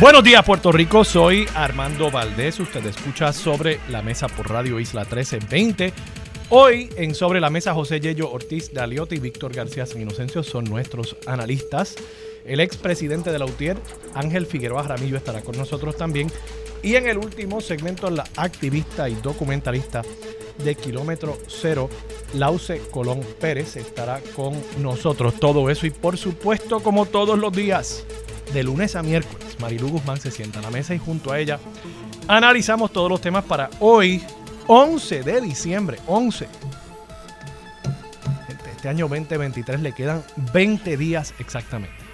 Buenos días Puerto Rico, soy Armando Valdés, usted escucha sobre la mesa por Radio Isla 1320. Hoy en Sobre la Mesa José Yello Ortiz Daliotti y Víctor García San Inocencio son nuestros analistas. El expresidente de la UTIER, Ángel Figueroa Ramillo, estará con nosotros también. Y en el último segmento, la activista y documentalista de Kilómetro Cero, Lauce Colón Pérez, estará con nosotros. Todo eso y por supuesto, como todos los días, de lunes a miércoles, Marilu Guzmán se sienta a la mesa y junto a ella analizamos todos los temas para hoy, 11 de diciembre. 11. Este año 2023 le quedan 20 días exactamente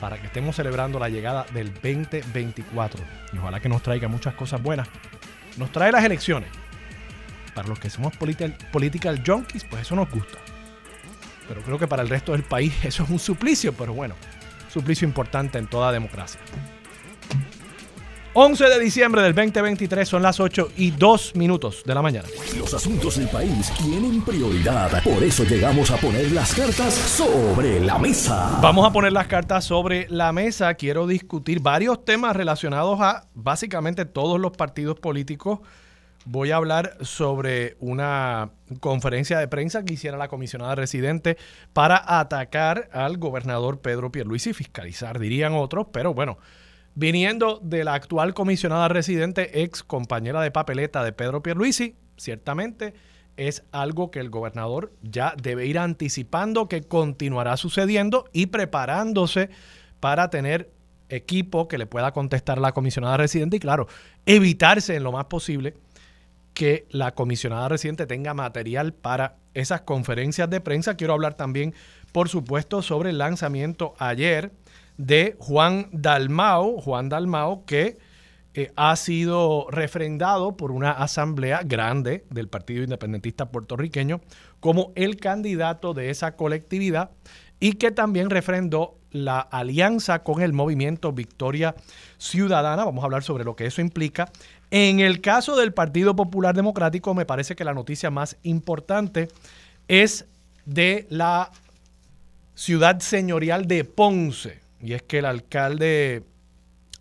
para que estemos celebrando la llegada del 2024. Y ojalá que nos traiga muchas cosas buenas. Nos trae las elecciones. Para los que somos political, junkies, pues eso nos gusta. Pero creo que para el resto del país eso es un suplicio, pero bueno, suplicio importante en toda democracia. 11 de diciembre del 2023 son las 8 y 2 minutos de la mañana. Los asuntos del país tienen prioridad. Por eso llegamos a poner las cartas sobre la mesa. Vamos a poner las cartas sobre la mesa. Quiero discutir varios temas relacionados a básicamente todos los partidos políticos. Voy a hablar sobre una conferencia de prensa que hiciera la comisionada residente para atacar al gobernador Pedro Pierluisi, fiscalizar, dirían otros, pero bueno, viniendo de la actual comisionada residente, ex compañera de papeleta de Pedro Pierluisi, ciertamente es algo que el gobernador ya debe ir anticipando que continuará sucediendo y preparándose para tener equipo que le pueda contestar a la comisionada residente y claro, evitarse en lo más posible que la comisionada residente tenga material para esas conferencias de prensa. Quiero hablar también, por supuesto, sobre el lanzamiento ayer de Juan Dalmao, Juan Dalmao, que eh, ha sido refrendado por una asamblea grande del Partido Independentista puertorriqueño como el candidato de esa colectividad y que también refrendó la alianza con el movimiento Victoria Ciudadana. Vamos a hablar sobre lo que eso implica. En el caso del Partido Popular Democrático, me parece que la noticia más importante es de la ciudad señorial de Ponce. Y es que el alcalde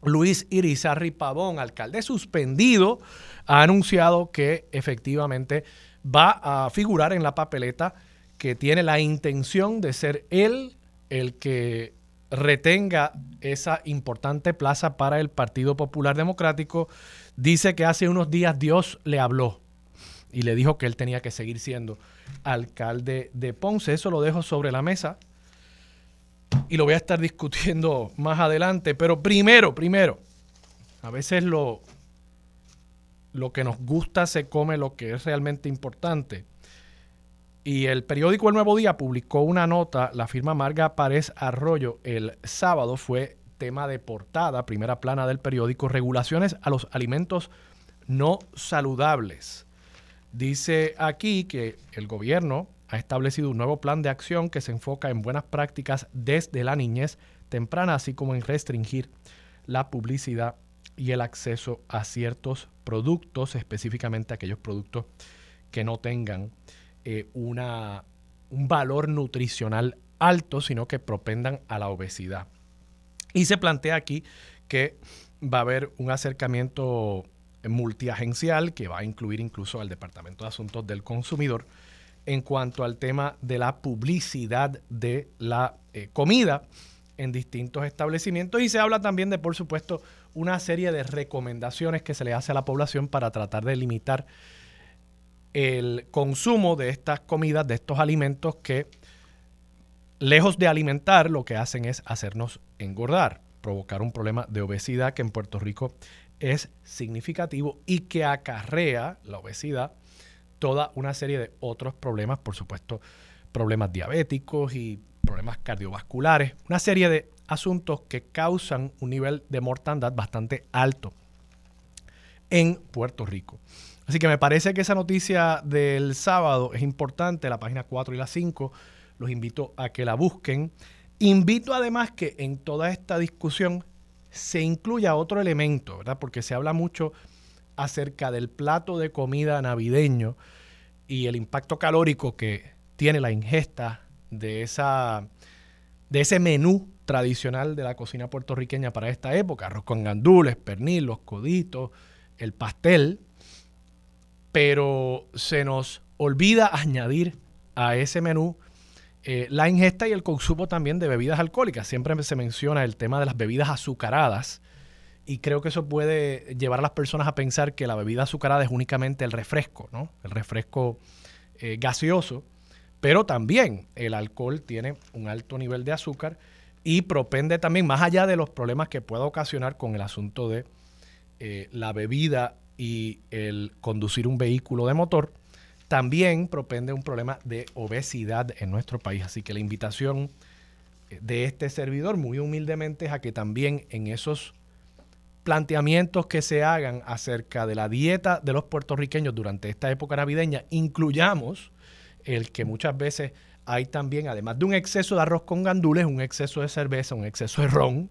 Luis Irizarri Pavón, alcalde suspendido, ha anunciado que efectivamente va a figurar en la papeleta que tiene la intención de ser él el que retenga esa importante plaza para el Partido Popular Democrático. Dice que hace unos días Dios le habló y le dijo que él tenía que seguir siendo alcalde de Ponce. Eso lo dejo sobre la mesa y lo voy a estar discutiendo más adelante. Pero primero, primero, a veces lo, lo que nos gusta se come lo que es realmente importante. Y el periódico El Nuevo Día publicó una nota, la firma Marga Párez Arroyo, el sábado fue tema de portada, primera plana del periódico, regulaciones a los alimentos no saludables. Dice aquí que el gobierno ha establecido un nuevo plan de acción que se enfoca en buenas prácticas desde la niñez temprana, así como en restringir la publicidad y el acceso a ciertos productos, específicamente aquellos productos que no tengan eh, una, un valor nutricional alto, sino que propendan a la obesidad. Y se plantea aquí que va a haber un acercamiento multiagencial que va a incluir incluso al Departamento de Asuntos del Consumidor en cuanto al tema de la publicidad de la eh, comida en distintos establecimientos. Y se habla también de, por supuesto, una serie de recomendaciones que se le hace a la población para tratar de limitar el consumo de estas comidas, de estos alimentos que, lejos de alimentar, lo que hacen es hacernos engordar, provocar un problema de obesidad que en Puerto Rico es significativo y que acarrea la obesidad toda una serie de otros problemas, por supuesto, problemas diabéticos y problemas cardiovasculares, una serie de asuntos que causan un nivel de mortandad bastante alto en Puerto Rico. Así que me parece que esa noticia del sábado es importante, la página 4 y la 5, los invito a que la busquen. Invito además que en toda esta discusión se incluya otro elemento, ¿verdad? Porque se habla mucho acerca del plato de comida navideño y el impacto calórico que tiene la ingesta de, esa, de ese menú tradicional de la cocina puertorriqueña para esta época, arroz con gandules, pernil, los coditos, el pastel, pero se nos olvida añadir a ese menú eh, la ingesta y el consumo también de bebidas alcohólicas. Siempre se menciona el tema de las bebidas azucaradas y creo que eso puede llevar a las personas a pensar que la bebida azucarada es únicamente el refresco, ¿no? El refresco eh, gaseoso, pero también el alcohol tiene un alto nivel de azúcar y propende también, más allá de los problemas que pueda ocasionar con el asunto de eh, la bebida y el conducir un vehículo de motor, también propende un problema de obesidad en nuestro país. Así que la invitación eh, de este servidor, muy humildemente, es a que también en esos planteamientos que se hagan acerca de la dieta de los puertorriqueños durante esta época navideña, incluyamos el que muchas veces hay también, además de un exceso de arroz con gandules, un exceso de cerveza, un exceso de ron,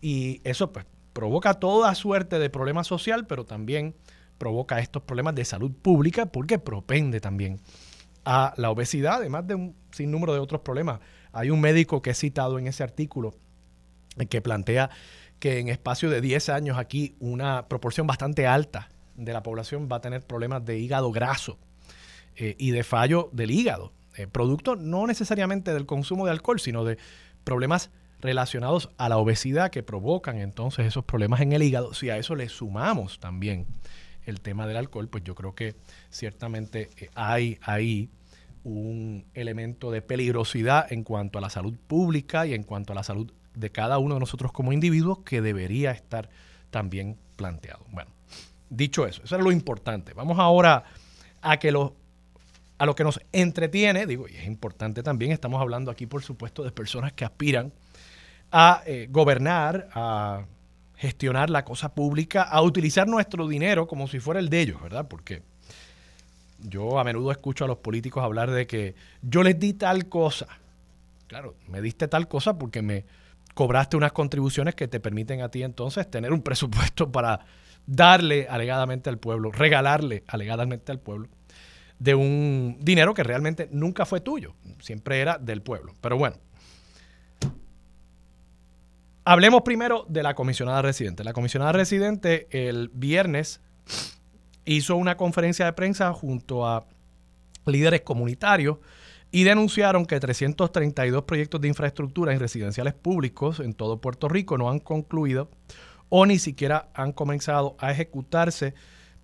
y eso pues provoca toda suerte de problemas social, pero también provoca estos problemas de salud pública porque propende también a la obesidad, además de un sinnúmero de otros problemas. Hay un médico que he citado en ese artículo que plantea que en espacio de 10 años aquí una proporción bastante alta de la población va a tener problemas de hígado graso eh, y de fallo del hígado, eh, producto no necesariamente del consumo de alcohol, sino de problemas relacionados a la obesidad que provocan entonces esos problemas en el hígado. Si a eso le sumamos también el tema del alcohol, pues yo creo que ciertamente eh, hay ahí un elemento de peligrosidad en cuanto a la salud pública y en cuanto a la salud de cada uno de nosotros como individuos que debería estar también planteado. Bueno, dicho eso, eso es lo importante. Vamos ahora a que lo, a lo que nos entretiene, digo, y es importante también, estamos hablando aquí por supuesto de personas que aspiran a eh, gobernar, a gestionar la cosa pública, a utilizar nuestro dinero como si fuera el de ellos, ¿verdad? Porque yo a menudo escucho a los políticos hablar de que yo les di tal cosa. Claro, me diste tal cosa porque me cobraste unas contribuciones que te permiten a ti entonces tener un presupuesto para darle alegadamente al pueblo, regalarle alegadamente al pueblo de un dinero que realmente nunca fue tuyo, siempre era del pueblo. Pero bueno, Hablemos primero de la comisionada residente. La comisionada residente el viernes hizo una conferencia de prensa junto a líderes comunitarios y denunciaron que 332 proyectos de infraestructura en residenciales públicos en todo Puerto Rico no han concluido o ni siquiera han comenzado a ejecutarse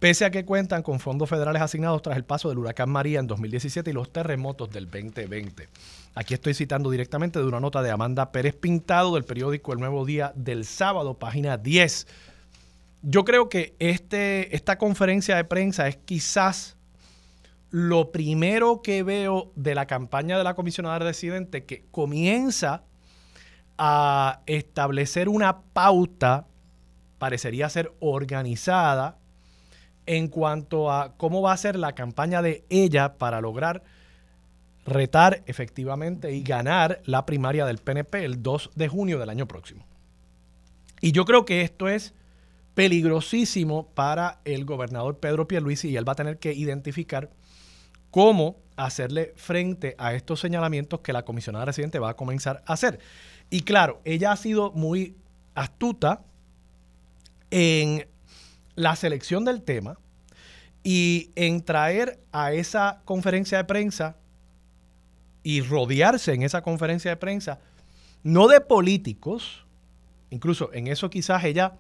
pese a que cuentan con fondos federales asignados tras el paso del huracán María en 2017 y los terremotos del 2020. Aquí estoy citando directamente de una nota de Amanda Pérez Pintado del periódico El Nuevo Día del sábado, página 10. Yo creo que este, esta conferencia de prensa es quizás lo primero que veo de la campaña de la comisionada residente que comienza a establecer una pauta, parecería ser organizada, en cuanto a cómo va a ser la campaña de ella para lograr retar efectivamente y ganar la primaria del PNP el 2 de junio del año próximo. Y yo creo que esto es peligrosísimo para el gobernador Pedro Pierluisi y él va a tener que identificar cómo hacerle frente a estos señalamientos que la comisionada residente va a comenzar a hacer. Y claro, ella ha sido muy astuta en la selección del tema y en traer a esa conferencia de prensa y rodearse en esa conferencia de prensa, no de políticos, incluso en eso quizás ella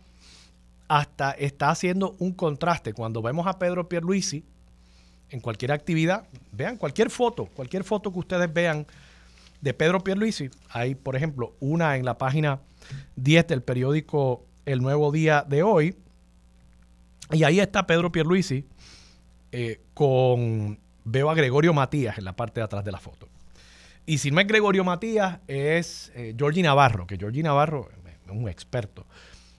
hasta está haciendo un contraste. Cuando vemos a Pedro Pierluisi en cualquier actividad, vean cualquier foto, cualquier foto que ustedes vean de Pedro Pierluisi, hay por ejemplo una en la página 10 del periódico El Nuevo Día de hoy, Y ahí está Pedro Pierluisi eh, con, veo a Gregorio Matías en la parte de atrás de la foto. Y si no es Gregorio Matías, es eh, Georgie Navarro, que Georgie Navarro es un experto,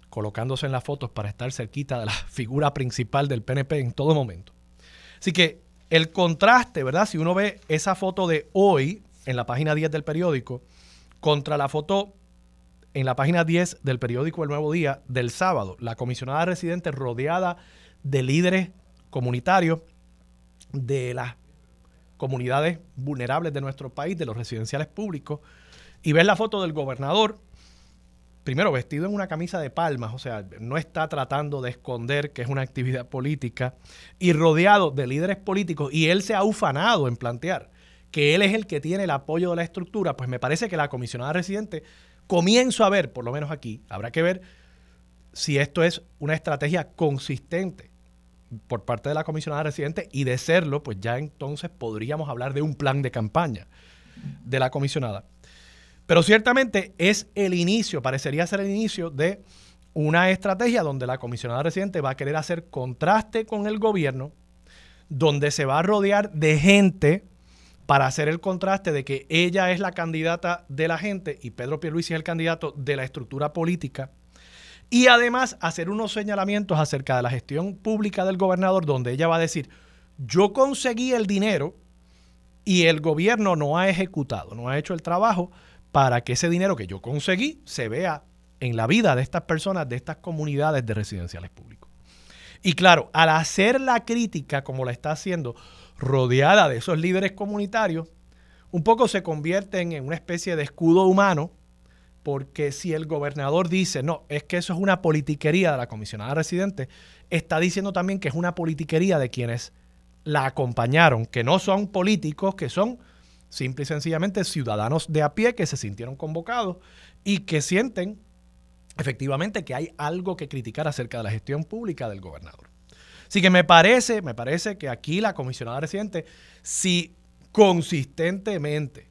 colocándose en las fotos para estar cerquita de la figura principal del PNP en todo momento. Así que el contraste, ¿verdad? Si uno ve esa foto de hoy en la página 10 del periódico contra la foto en la página 10 del periódico El Nuevo Día del sábado, la comisionada residente rodeada de líderes comunitarios de las comunidades vulnerables de nuestro país, de los residenciales públicos, y ves la foto del gobernador, primero vestido en una camisa de palmas, o sea, no está tratando de esconder que es una actividad política, y rodeado de líderes políticos, y él se ha ufanado en plantear que él es el que tiene el apoyo de la estructura, pues me parece que la comisionada residente comienzo a ver, por lo menos aquí, habrá que ver si esto es una estrategia consistente por parte de la comisionada residente y de serlo, pues ya entonces podríamos hablar de un plan de campaña de la comisionada. Pero ciertamente es el inicio, parecería ser el inicio de una estrategia donde la comisionada residente va a querer hacer contraste con el gobierno, donde se va a rodear de gente para hacer el contraste de que ella es la candidata de la gente y Pedro Pierluisi es el candidato de la estructura política. Y además hacer unos señalamientos acerca de la gestión pública del gobernador donde ella va a decir, yo conseguí el dinero y el gobierno no ha ejecutado, no ha hecho el trabajo para que ese dinero que yo conseguí se vea en la vida de estas personas, de estas comunidades de residenciales públicos. Y claro, al hacer la crítica como la está haciendo, rodeada de esos líderes comunitarios, un poco se convierten en una especie de escudo humano, porque si el gobernador dice, no, es que eso es una politiquería de la comisionada residente, está diciendo también que es una politiquería de quienes la acompañaron, que no son políticos, que son simple y sencillamente ciudadanos de a pie que se sintieron convocados y que sienten efectivamente que hay algo que criticar acerca de la gestión pública del gobernador. Así que me parece, me parece que aquí la comisionada residente, si consistentemente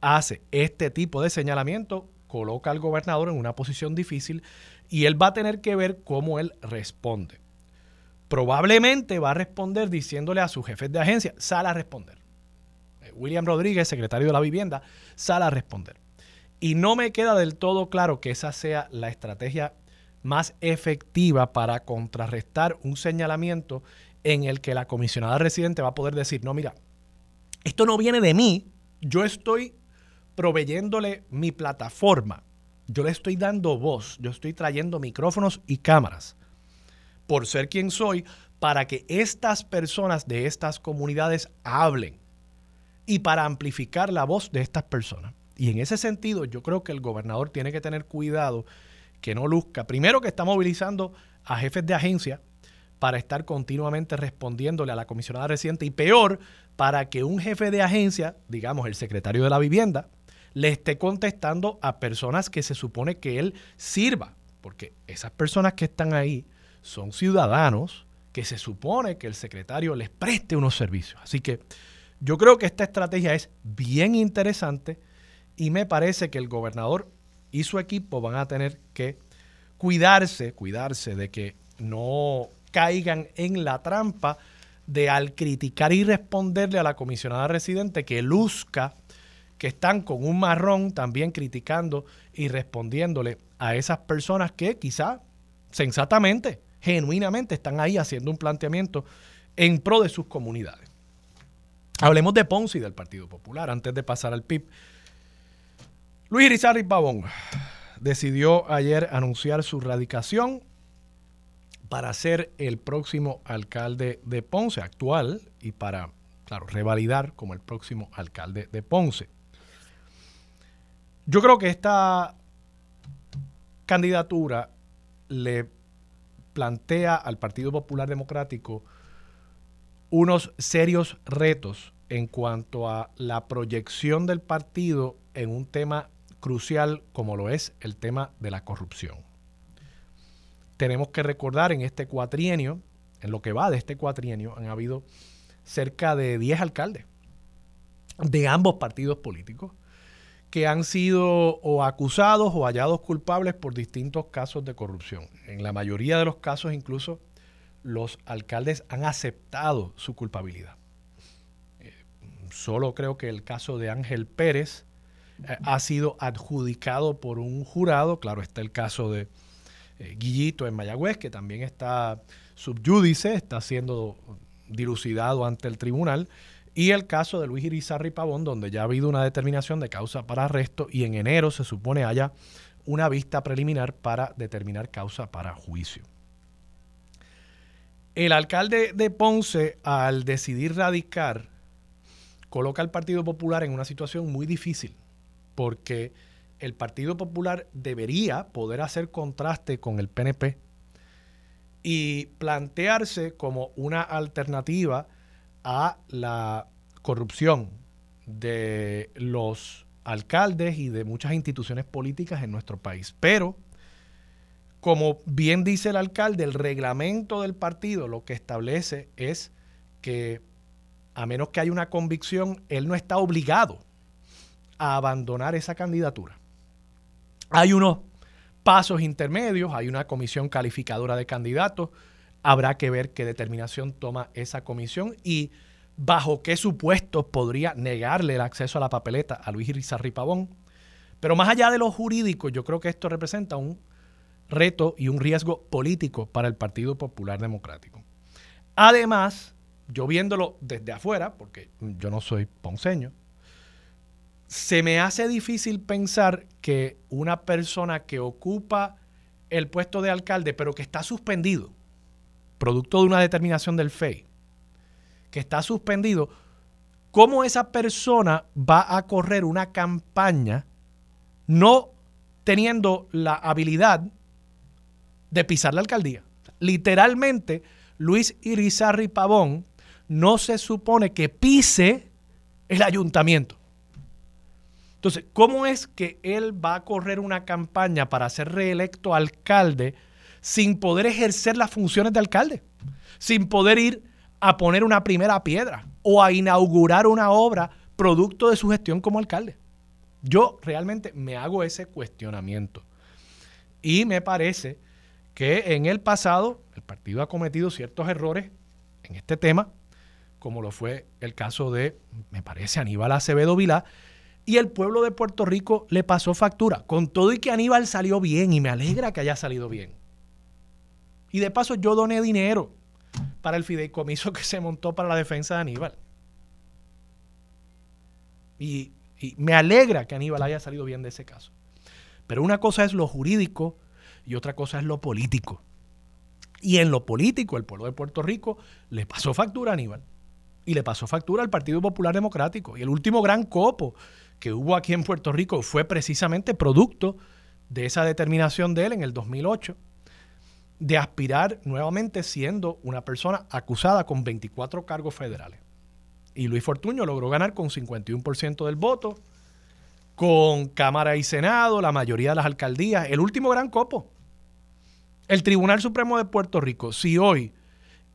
hace este tipo de señalamiento, coloca al gobernador en una posición difícil y él va a tener que ver cómo él responde. Probablemente va a responder diciéndole a sus jefes de agencia, sal a responder. William Rodríguez, secretario de la vivienda, sal a responder. Y no me queda del todo claro que esa sea la estrategia más efectiva para contrarrestar un señalamiento en el que la comisionada residente va a poder decir, no, mira, esto no viene de mí, yo estoy proveyéndole mi plataforma, yo le estoy dando voz, yo estoy trayendo micrófonos y cámaras por ser quien soy, para que estas personas de estas comunidades hablen y para amplificar la voz de estas personas. Y en ese sentido, yo creo que el gobernador tiene que tener cuidado que no luzca. Primero que está movilizando a jefes de agencia para estar continuamente respondiéndole a la comisionada reciente y peor, para que un jefe de agencia, digamos el secretario de la vivienda, le esté contestando a personas que se supone que él sirva, porque esas personas que están ahí son ciudadanos que se supone que el secretario les preste unos servicios. Así que yo creo que esta estrategia es bien interesante y me parece que el gobernador y su equipo van a tener que cuidarse, cuidarse de que no caigan en la trampa de al criticar y responderle a la comisionada residente que luzca que están con un marrón también criticando y respondiéndole a esas personas que quizá sensatamente, genuinamente están ahí haciendo un planteamiento en pro de sus comunidades. Hablemos de Ponce y del Partido Popular antes de pasar al PIB. Luis Irizarry Pavón decidió ayer anunciar su radicación para ser el próximo alcalde de Ponce, actual, y para, claro, revalidar como el próximo alcalde de Ponce. Yo creo que esta candidatura le plantea al Partido Popular Democrático unos serios retos en cuanto a la proyección del partido en un tema crucial como lo es el tema de la corrupción. Tenemos que recordar en este cuatrienio, en lo que va de este cuatrienio, han habido cerca de 10 alcaldes de ambos partidos políticos que han sido o acusados o hallados culpables por distintos casos de corrupción. En la mayoría de los casos incluso los alcaldes han aceptado su culpabilidad. Eh, solo creo que el caso de Ángel Pérez eh, ha sido adjudicado por un jurado. Claro, está el caso de eh, Guillito en Mayagüez, que también está subyúdice, está siendo dilucidado ante el tribunal. Y el caso de Luis Irizarri Pavón, donde ya ha habido una determinación de causa para arresto y en enero se supone haya una vista preliminar para determinar causa para juicio. El alcalde de Ponce, al decidir radicar, coloca al Partido Popular en una situación muy difícil, porque el Partido Popular debería poder hacer contraste con el PNP y plantearse como una alternativa a la corrupción de los alcaldes y de muchas instituciones políticas en nuestro país. Pero, como bien dice el alcalde, el reglamento del partido lo que establece es que a menos que haya una convicción, él no está obligado a abandonar esa candidatura. Hay unos pasos intermedios, hay una comisión calificadora de candidatos, habrá que ver qué determinación toma esa comisión y bajo qué supuestos podría negarle el acceso a la papeleta a Luis Irizarry Pavón. Pero más allá de lo jurídico, yo creo que esto representa un reto y un riesgo político para el Partido Popular Democrático. Además, yo viéndolo desde afuera, porque yo no soy ponceño, se me hace difícil pensar que una persona que ocupa el puesto de alcalde, pero que está suspendido, producto de una determinación del FEI, que está suspendido, ¿cómo esa persona va a correr una campaña no teniendo la habilidad de pisar la alcaldía? Literalmente, Luis Irizarri Pavón no se supone que pise el ayuntamiento. Entonces, ¿cómo es que él va a correr una campaña para ser reelecto alcalde sin poder ejercer las funciones de alcalde? Sin poder ir a poner una primera piedra o a inaugurar una obra producto de su gestión como alcalde. Yo realmente me hago ese cuestionamiento. Y me parece que en el pasado el partido ha cometido ciertos errores en este tema, como lo fue el caso de, me parece, Aníbal Acevedo Vilá, y el pueblo de Puerto Rico le pasó factura, con todo y que Aníbal salió bien, y me alegra que haya salido bien. Y de paso yo doné dinero para el fideicomiso que se montó para la defensa de Aníbal. Y, me alegra que Aníbal haya salido bien de ese caso. Pero una cosa es lo jurídico y otra cosa es lo político. Y en lo político, el pueblo de Puerto Rico le pasó factura a Aníbal y le pasó factura al Partido Popular Democrático. Y el último gran copo que hubo aquí en Puerto Rico fue precisamente producto de esa determinación de él en el 2008 de aspirar nuevamente siendo una persona acusada con 24 cargos federales. Y Luis Fortuño logró ganar con 51% del voto, con Cámara y Senado, la mayoría de las alcaldías, el último gran copo. El Tribunal Supremo de Puerto Rico, si hoy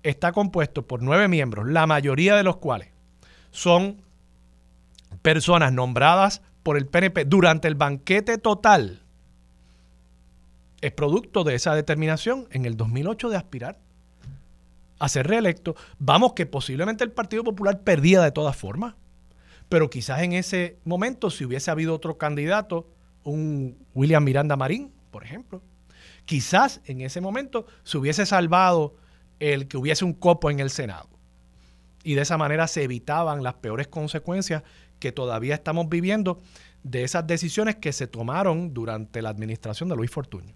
está compuesto por nueve miembros, la mayoría de los cuales son personas nombradas por el PNP durante el banquete total es producto de esa determinación en el 2008 de aspirar a ser reelecto. Vamos que posiblemente el Partido Popular perdía de todas formas, pero quizás en ese momento si hubiese habido otro candidato, un William Miranda Marín, por ejemplo, quizás en ese momento se hubiese salvado el que hubiese un copo en el Senado. Y de esa manera se evitaban las peores consecuencias que todavía estamos viviendo de esas decisiones que se tomaron durante la administración de Luis Fortuño.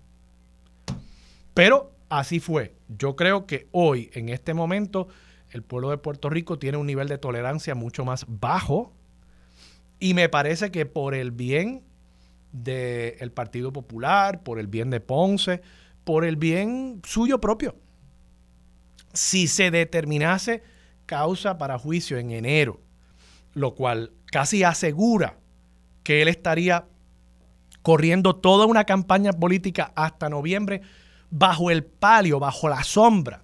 Pero así fue. Yo creo que hoy, en este momento, el pueblo de Puerto Rico tiene un nivel de tolerancia mucho más bajo y me parece que por el bien del Partido Popular, por el bien de Ponce, por el bien suyo propio, si se determinase causa para juicio en enero, lo cual casi asegura que él estaría corriendo toda una campaña política hasta noviembre, bajo el palio, bajo la sombra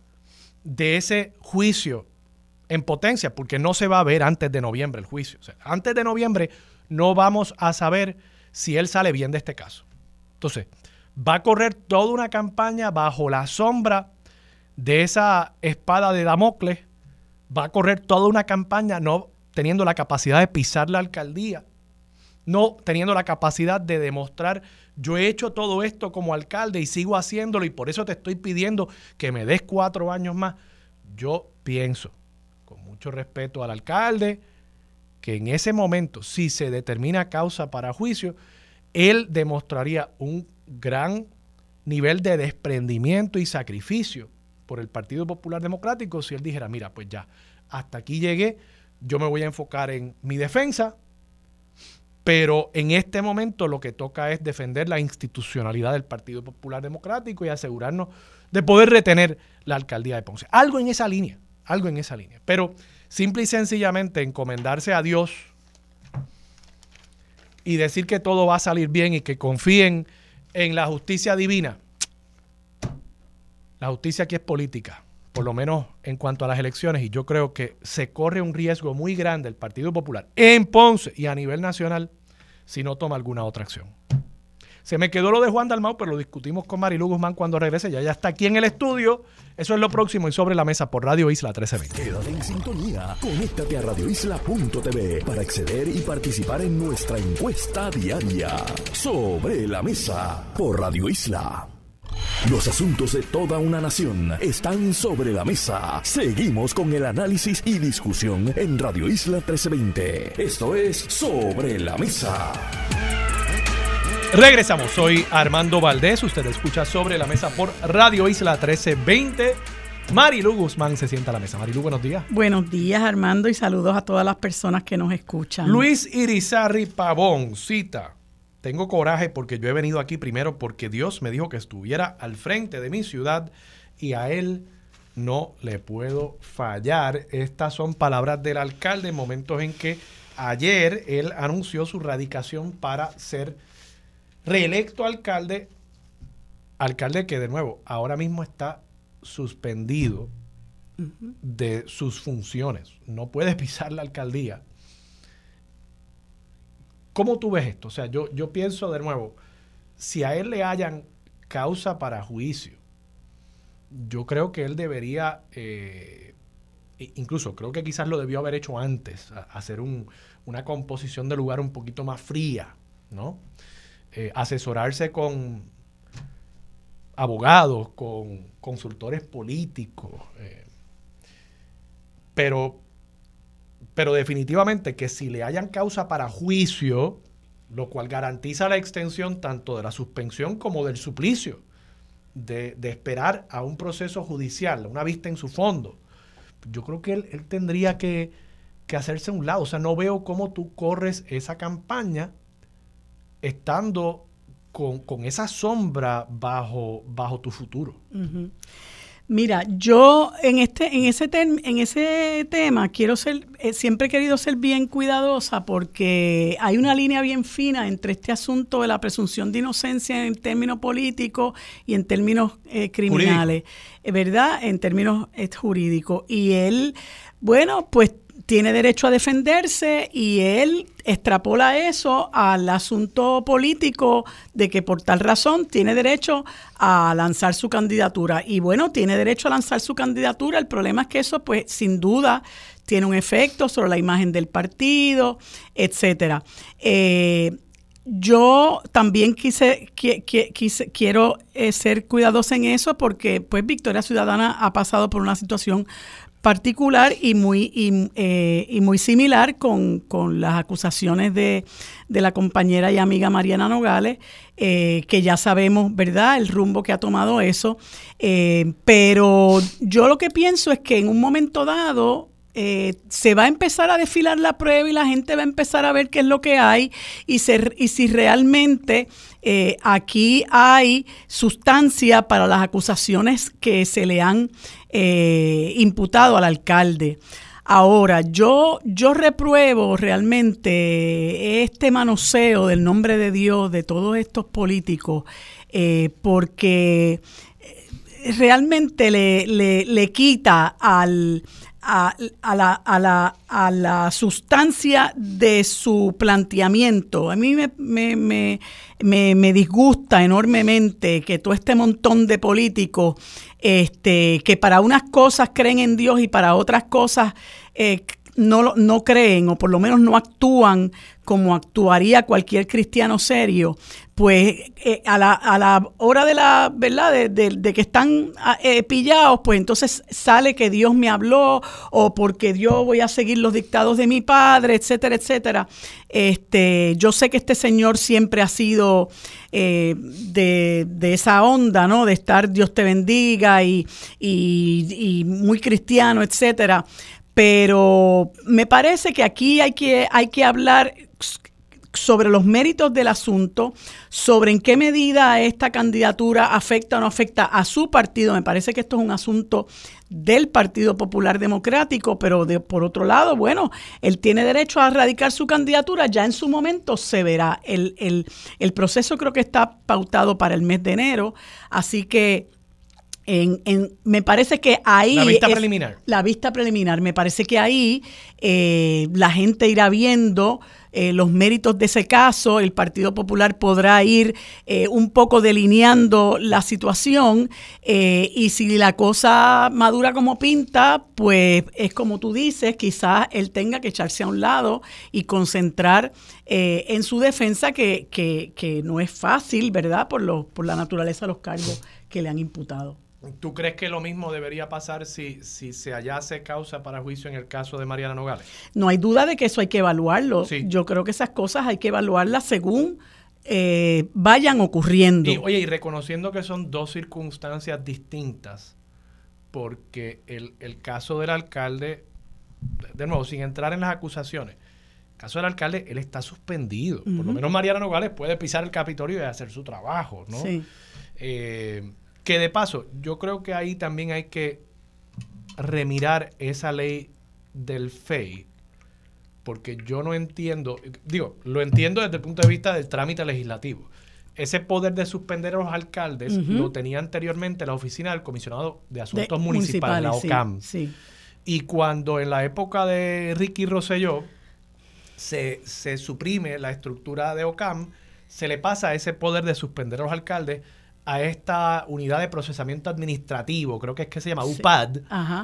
de ese juicio en potencia, porque no se va a ver antes de noviembre el juicio. antes de noviembre no vamos a saber si él sale bien de este caso. Entonces, va a correr toda una campaña bajo la sombra de esa espada de Damocles va a correr toda una campaña no teniendo la capacidad de pisar la alcaldía, no teniendo la capacidad de demostrar yo he hecho todo esto como alcalde y sigo haciéndolo y por eso te estoy pidiendo que me des cuatro años más. Yo pienso, con mucho respeto al alcalde, que en ese momento, si se determina causa para juicio, él demostraría un gran nivel de desprendimiento y sacrificio por el Partido Popular Democrático si él dijera, mira, pues ya, hasta aquí llegué, yo me voy a enfocar en mi defensa, pero en este momento lo que toca es defender la institucionalidad del Partido Popular Democrático y asegurarnos de poder retener la alcaldía de Ponce. Algo en esa línea, algo en esa línea. Pero simple y sencillamente encomendarse a Dios y decir que todo va a salir bien y que confíen en la justicia divina. La justicia aquí es política, por lo menos en cuanto a las elecciones, y yo creo que se corre un riesgo muy grande el Partido Popular en Ponce y a nivel nacional si no toma alguna otra acción. Se me quedó lo de Juan Dalmau, pero lo discutimos con Marilu Guzmán cuando regrese. Ya ya está aquí en el estudio. Eso es lo próximo y sobre la mesa por Radio Isla 1320. Quédate en sintonía. Conéctate a radioisla.tv para acceder y participar en nuestra encuesta diaria. Sobre la mesa por Radio Isla. Los asuntos de toda una nación están sobre la mesa. Seguimos con el análisis y discusión en Radio Isla 1320. Esto es Sobre la Mesa. Regresamos, soy Armando Valdés, usted escucha sobre la mesa por Radio Isla 1320. Marilu Guzmán se sienta a la mesa. Marilu, buenos días. Buenos días, Armando, y saludos a todas las personas que nos escuchan. Luis Irizarri Pavón, cita. Tengo coraje porque yo he venido aquí primero porque Dios me dijo que estuviera al frente de mi ciudad y a él no le puedo fallar. Estas son palabras del alcalde en momentos en que ayer él anunció su radicación para ser reelecto alcalde, alcalde que de nuevo ahora mismo está suspendido de sus funciones, no puede pisar la alcaldía. ¿Cómo tú ves esto? O sea, yo, yo pienso de nuevo, si a él le hayan causa para juicio, yo creo que él debería, eh, incluso creo que quizás lo debió haber hecho antes, hacer una composición de lugar un poquito más fría, ¿no? Eh, asesorarse con abogados, con consultores políticos. Eh, pero, pero definitivamente que si le hayan causa para juicio, lo cual garantiza la extensión tanto de la suspensión como del suplicio, de, esperar a un proceso judicial, una vista en su fondo, yo creo que él, tendría que, que hacerse a un lado. O sea, no veo cómo tú corres esa campaña estando con, esa sombra bajo, bajo tu futuro. Mira, yo en este, en ese en ese tema quiero ser, eh, siempre he querido ser bien cuidadosa porque hay una línea bien fina entre este asunto de la presunción de inocencia en términos políticos y en términos eh, criminales, eh, ¿verdad? En términos jurídicos. Y él, bueno, pues tiene derecho a defenderse y él extrapola eso al asunto político de que por tal razón tiene derecho a lanzar su candidatura. Y bueno, tiene derecho a lanzar su candidatura. El problema es que eso, pues, sin duda, tiene un efecto sobre la imagen del partido, etcétera. Eh, yo también quise, quiero eh, ser cuidadosa en eso porque pues Victoria Ciudadana ha pasado por una situación particular y muy, y, eh, muy similar con, las acusaciones de, la compañera y amiga Mariana Nogales, eh, que ya sabemos, ¿verdad?, el rumbo que ha tomado eso. Eh, pero yo lo que pienso es que en un momento dado se va a empezar a desfilar la prueba y la gente va a empezar a ver qué es lo que hay y, si realmente aquí hay sustancia para las acusaciones que se le han eh, imputado al alcalde. Ahora, yo, yo repruebo realmente este manoseo del nombre de Dios de todos estos políticos, eh, porque eh, realmente le, le, quita al, a, la, a, la, a, la, sustancia de su planteamiento. A mí me, me, me, me, disgusta enormemente que todo este montón de políticos este, que para unas cosas creen en Dios y para otras cosas eh, no, no creen o por lo menos no actúan como actuaría cualquier cristiano serio, pues eh, a, la, a, la, hora de la verdad de, que están ah, eh, pillados, pues entonces sale que Dios me habló o porque yo voy a seguir los dictados de mi padre, etcétera, etcétera. Este, yo sé que este señor siempre ha sido eh, de, esa onda, ¿no? De estar Dios te bendiga y, y muy cristiano, etcétera pero me parece que aquí hay que, hay que hablar sobre los méritos del asunto, sobre en qué medida esta candidatura afecta o no afecta a su partido. Me parece que esto es un asunto del Partido Popular Democrático, pero de, por otro lado, bueno, él tiene derecho a radicar su candidatura, ya en su momento se verá. El, el, el proceso creo que está pautado para el mes de enero, así que en, en, me parece que ahí... La vista preliminar. La vista preliminar. Me parece que ahí eh, la gente irá viendo eh, los méritos de ese caso, el Partido Popular podrá ir eh, un poco delineando la situación y si la cosa madura como pinta, pues es como tú dices, quizás él tenga que echarse a un lado y concentrar en su defensa, que, que, que, no es fácil, ¿verdad? Por, lo, por la naturaleza de los cargos que le han imputado. ¿Tú crees que lo mismo debería pasar si, si se hallase causa para juicio en el caso de Mariana Nogales? No hay duda de que eso hay que evaluarlo. Yo creo que esas cosas hay que evaluarlas según eh, vayan ocurriendo. Y, oye, y reconociendo que son dos circunstancias distintas, porque el, caso del alcalde, de nuevo, sin entrar en las acusaciones, el caso del alcalde, él está suspendido. Por lo menos Mariana Nogales puede pisar el Capitolio y hacer su trabajo, ¿no? Sí. Eh, que de paso, yo creo que ahí también hay que remirar esa ley del FEI, porque yo no entiendo, digo, lo entiendo desde el punto de vista del trámite legislativo. Ese poder de suspender a los alcaldes lo tenía anteriormente la oficina del comisionado de asuntos municipales, la OCAM. Y cuando en la época de Ricky Rosselló se, se suprime la estructura de OCAM, se le pasa ese poder de suspender a los alcaldes a esta unidad de procesamiento administrativo, creo que es que se llama UPAD,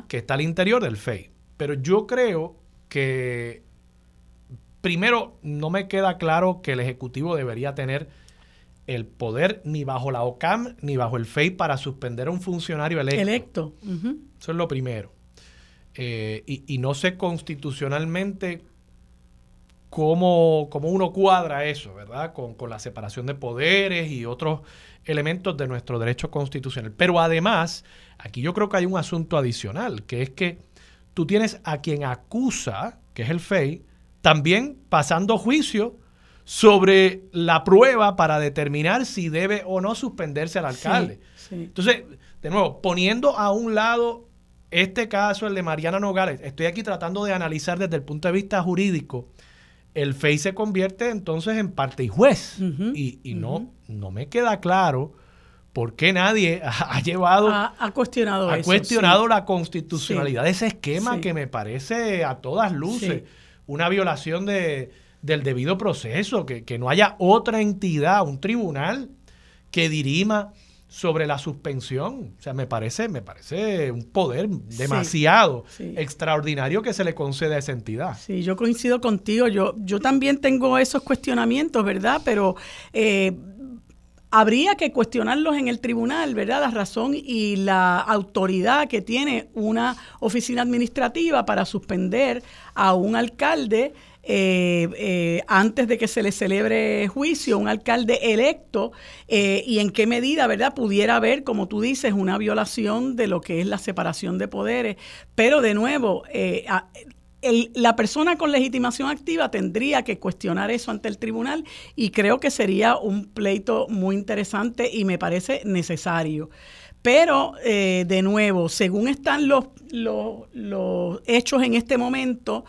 que está al interior del FEI. Pero yo creo que, primero, no me queda claro que el Ejecutivo debería tener el poder ni bajo la OCAM ni bajo el FEI para suspender a un funcionario electo. Electo. Eso es lo primero. Eh, y, no sé constitucionalmente cómo, cómo, uno cuadra eso, ¿verdad? Con, con, la separación de poderes y otros elementos de nuestro derecho constitucional. Pero además, aquí yo creo que hay un asunto adicional, que es que tú tienes a quien acusa, que es el FEI, también pasando juicio sobre la prueba para determinar si debe o no suspenderse al alcalde. Entonces, de nuevo, poniendo a un lado este caso, el de Mariana Nogales, estoy aquí tratando de analizar desde el punto de vista jurídico el FEI se convierte entonces en parte y juez. y, no, no me queda claro por qué nadie ha, llevado... Ha, cuestionado ha cuestionado la constitucionalidad de ese esquema que me parece a todas luces una violación de, del debido proceso, que, que no haya otra entidad, un tribunal que dirima sobre la suspensión. O sea, me parece, me parece un poder demasiado extraordinario que se le concede a esa entidad. Sí, yo coincido contigo. Yo, yo también tengo esos cuestionamientos, ¿verdad? Pero eh, habría que cuestionarlos en el tribunal, ¿verdad? La razón y la autoridad que tiene una oficina administrativa para suspender a un alcalde eh, eh, antes de que se le celebre juicio, un alcalde electo, eh, y en qué medida, ¿verdad?, pudiera haber, como tú dices, una violación de lo que es la separación de poderes. Pero de nuevo, la persona con legitimación activa tendría que cuestionar eso ante el tribunal y creo que sería un pleito muy interesante y me parece necesario. Pero, de nuevo, según están los, los, los, hechos en este momento,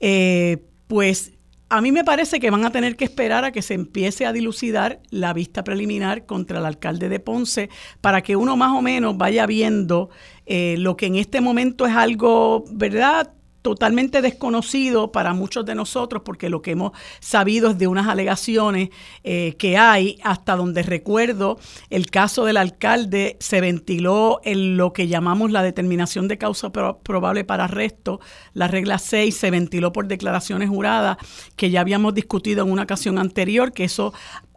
eh, pues a mí me parece que van a tener que esperar a que se empiece a dilucidar la vista preliminar contra el alcalde de Ponce para que uno más o menos vaya viendo eh, lo que en este momento es algo, ¿verdad? Totalmente desconocido para muchos de nosotros porque lo que hemos sabido es de unas alegaciones eh, que hay. Hasta donde recuerdo el caso del alcalde se ventiló en lo que llamamos la determinación de causa probable para arresto, la regla 6 se ventiló por declaraciones juradas que ya habíamos discutido en una ocasión anterior, que eso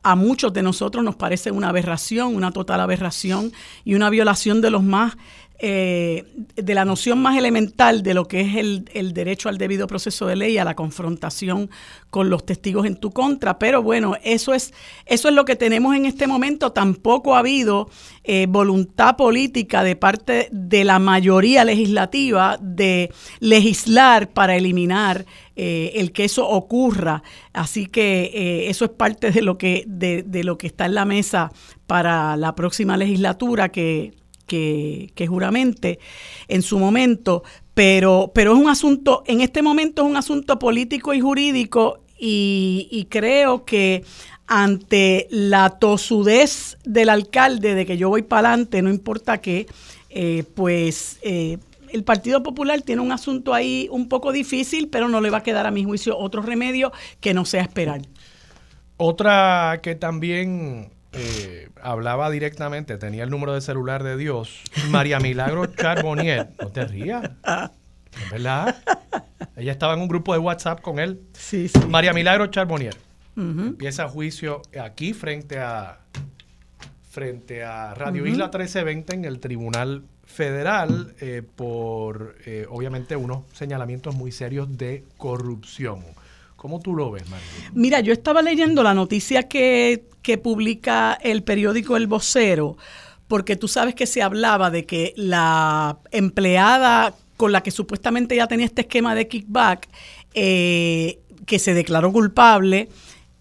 a muchos de nosotros nos parece una aberración, una total aberración y una violación de los más eh, de la noción más elemental de lo que es el, derecho al debido proceso de ley, a la confrontación con los testigos en tu contra. Pero bueno, eso es, eso es lo que tenemos en este momento. Tampoco ha habido eh, voluntad política de parte de la mayoría legislativa de legislar para eliminar eh, el que eso ocurra. Así que eso es parte de lo que, de lo que está en la mesa para la próxima legislatura que que, juramente en su momento, pero, pero es un asunto, en este momento es un asunto político y jurídico y, creo que ante la tosudez del alcalde de que yo voy para adelante, no importa qué, eh, pues eh, el Partido Popular tiene un asunto ahí un poco difícil, pero no le va a quedar a mi juicio otro remedio que no sea esperar. Otra que también eh, hablaba directamente, tenía el número de celular de Dios, María Milagro Charbonnier. No te rías. verdad? Ella estaba en un grupo de WhatsApp con él. Sí, sí. María Milagro Charbonnier. Empieza juicio aquí frente a frente a Radio Isla 1320 en el Tribunal Federal eh, por eh, obviamente unos señalamientos muy serios de corrupción. ¿Cómo tú lo ves, María? Mira, yo estaba leyendo la noticia que, que publica el periódico El Vocero, porque tú sabes que se hablaba de que la empleada con la que supuestamente ya tenía este esquema de kickback, eh, que se declaró culpable,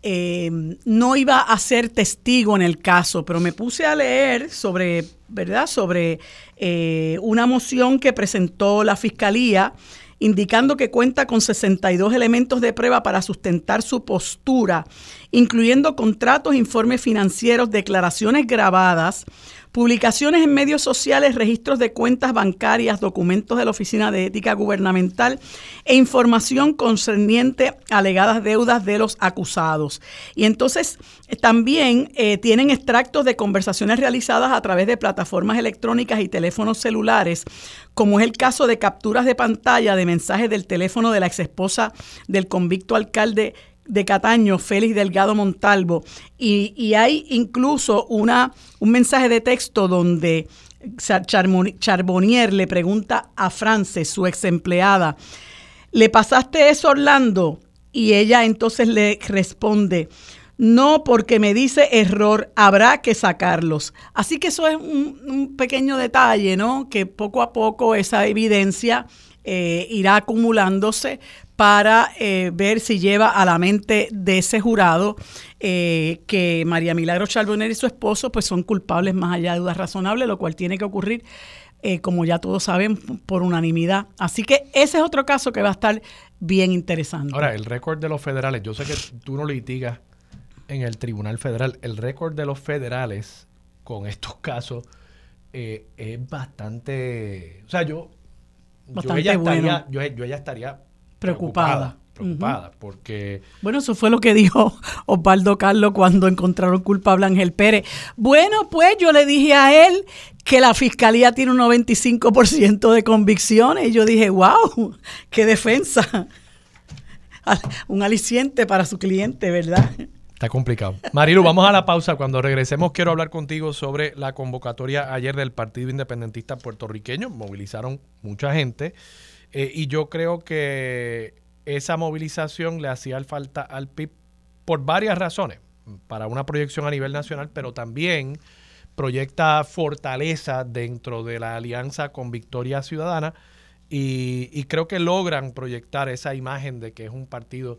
eh, no iba a ser testigo en el caso, pero me puse a leer sobre, ¿verdad? Sobre eh, una moción que presentó la fiscalía indicando que cuenta con 62 elementos de prueba para sustentar su postura, incluyendo contratos, informes financieros, declaraciones grabadas, publicaciones en medios sociales, registros de cuentas bancarias, documentos de la Oficina de Ética Gubernamental e información concerniente a alegadas deudas de los acusados. Y entonces eh, también eh, tienen extractos de conversaciones realizadas a través de plataformas electrónicas y teléfonos celulares, como es el caso de capturas de pantalla de mensajes del teléfono de la exesposa del convicto alcalde de Cataño, Félix Delgado Montalvo, y, hay incluso una, un mensaje de texto donde Charbonnier le pregunta a Frances, su ex empleada, ¿le pasaste eso Orlando? Y ella entonces le responde, no porque me dice error, habrá que sacarlos. Así que eso es un, pequeño detalle, ¿no? Que poco a poco esa evidencia eh, irá acumulándose para eh, ver si lleva a la mente de ese jurado eh, que María Milagro Charbonner y su esposo pues son culpables más allá de dudas razonables, lo cual tiene que ocurrir, eh, como ya todos saben, por unanimidad. Así que ese es otro caso que va a estar bien interesante. Ahora, el récord de los federales, yo sé que tú no litigas en el Tribunal Federal, el récord de los federales con estos casos es bastante, o sea, yo, yo, ya estaría, yo, yo ya estaría preocupada. Preocupada, porque... Bueno, eso fue lo que dijo Osvaldo Carlos cuando encontraron culpable a Ángel Pérez. Bueno, pues yo le dije a él que la fiscalía tiene un 95% de convicciones y yo dije, wow, qué defensa. Un aliciente para su cliente, ¿verdad? Está complicado. Marilu, vamos a la pausa. Cuando regresemos quiero hablar contigo sobre la convocatoria ayer del Partido Independentista puertorriqueño. Movilizaron mucha gente. Eh, y yo creo que esa movilización le hacía falta al PIB por varias razones. Para una proyección a nivel nacional, pero también proyecta fortaleza dentro de la alianza con Victoria Ciudadana y, y, creo que logran proyectar esa imagen de que es un partido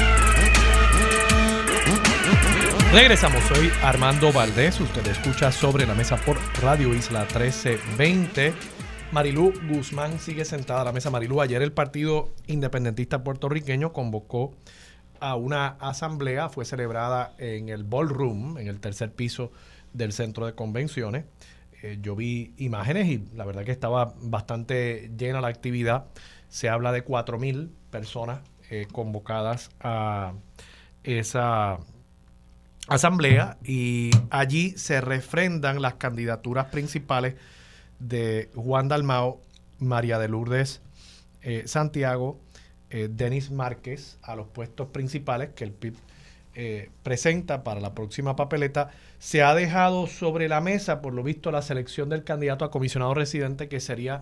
Regresamos, soy Armando Valdés, usted escucha Sobre la Mesa por Radio Isla 1320. Marilú Guzmán sigue sentada a la mesa. Marilú, ayer el Partido Independentista Puertorriqueño convocó a una asamblea, fue celebrada en el ballroom, en el tercer piso del centro de convenciones. Eh, yo vi imágenes y la verdad que estaba bastante llena la actividad. Se habla de 4.000 personas eh, convocadas a esa asamblea y allí se refrendan las candidaturas principales de Juan Dalmao, María de Lourdes eh, Santiago, eh, Denis Márquez a los puestos principales que el PIB eh, presenta para la próxima papeleta, se ha dejado sobre la mesa, por lo visto, la selección del candidato a comisionado residente, que sería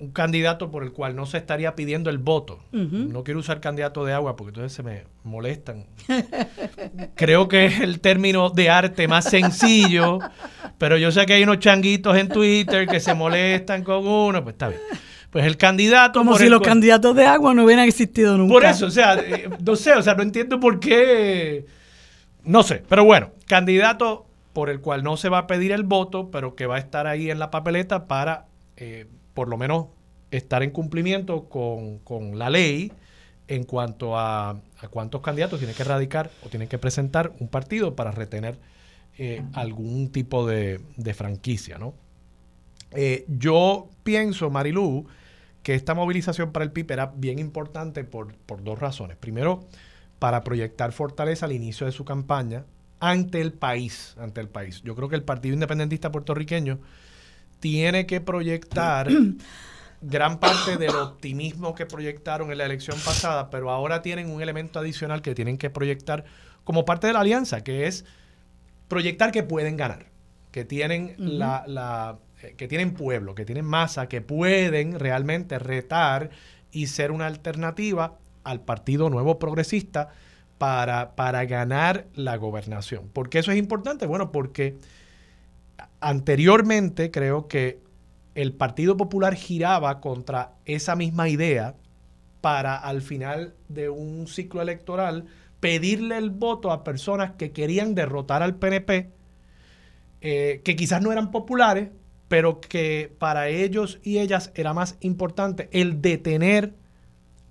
un candidato por el cual no se estaría pidiendo el voto. No quiero usar candidato de agua porque entonces se me molestan. Creo que es el término de arte más sencillo, pero yo sé que hay unos changuitos en Twitter que se molestan con uno, pues está bien. Pues el candidato. Como si los candidatos de agua no hubieran existido nunca. Por eso, o sea, eh, no sé, o sea, no entiendo por qué. No sé, pero bueno, candidato por el cual no se va a pedir el voto, pero que va a estar ahí en la papeleta para, eh, por lo menos, estar en cumplimiento con, la ley en cuanto a, a, cuántos candidatos tiene que radicar o tiene que presentar un partido para retener eh, algún tipo de, de franquicia, ¿no? yo pienso, Marilú, que esta movilización para el PIB era bien importante por, dos razones. Primero, para proyectar fortaleza al inicio de su campaña ante el país, ante el país. Yo creo que el Partido Independentista puertorriqueño tiene que proyectar gran parte del optimismo que proyectaron en la elección pasada, pero ahora tienen un elemento adicional que tienen que proyectar como parte de la alianza, que es proyectar que pueden ganar, que tienen la, eh, que tienen pueblo, que tienen masa, que pueden realmente retar y ser una alternativa al Partido Nuevo Progresista para, para ganar la gobernación. ¿Por qué eso es importante? Bueno, porque anteriormente creo que el Partido Popular giraba contra esa misma idea para al final de un ciclo electoral pedirle el voto a personas que querían derrotar al PNP, eh, que quizás no eran populares, pero que para ellos y ellas era más importante el detener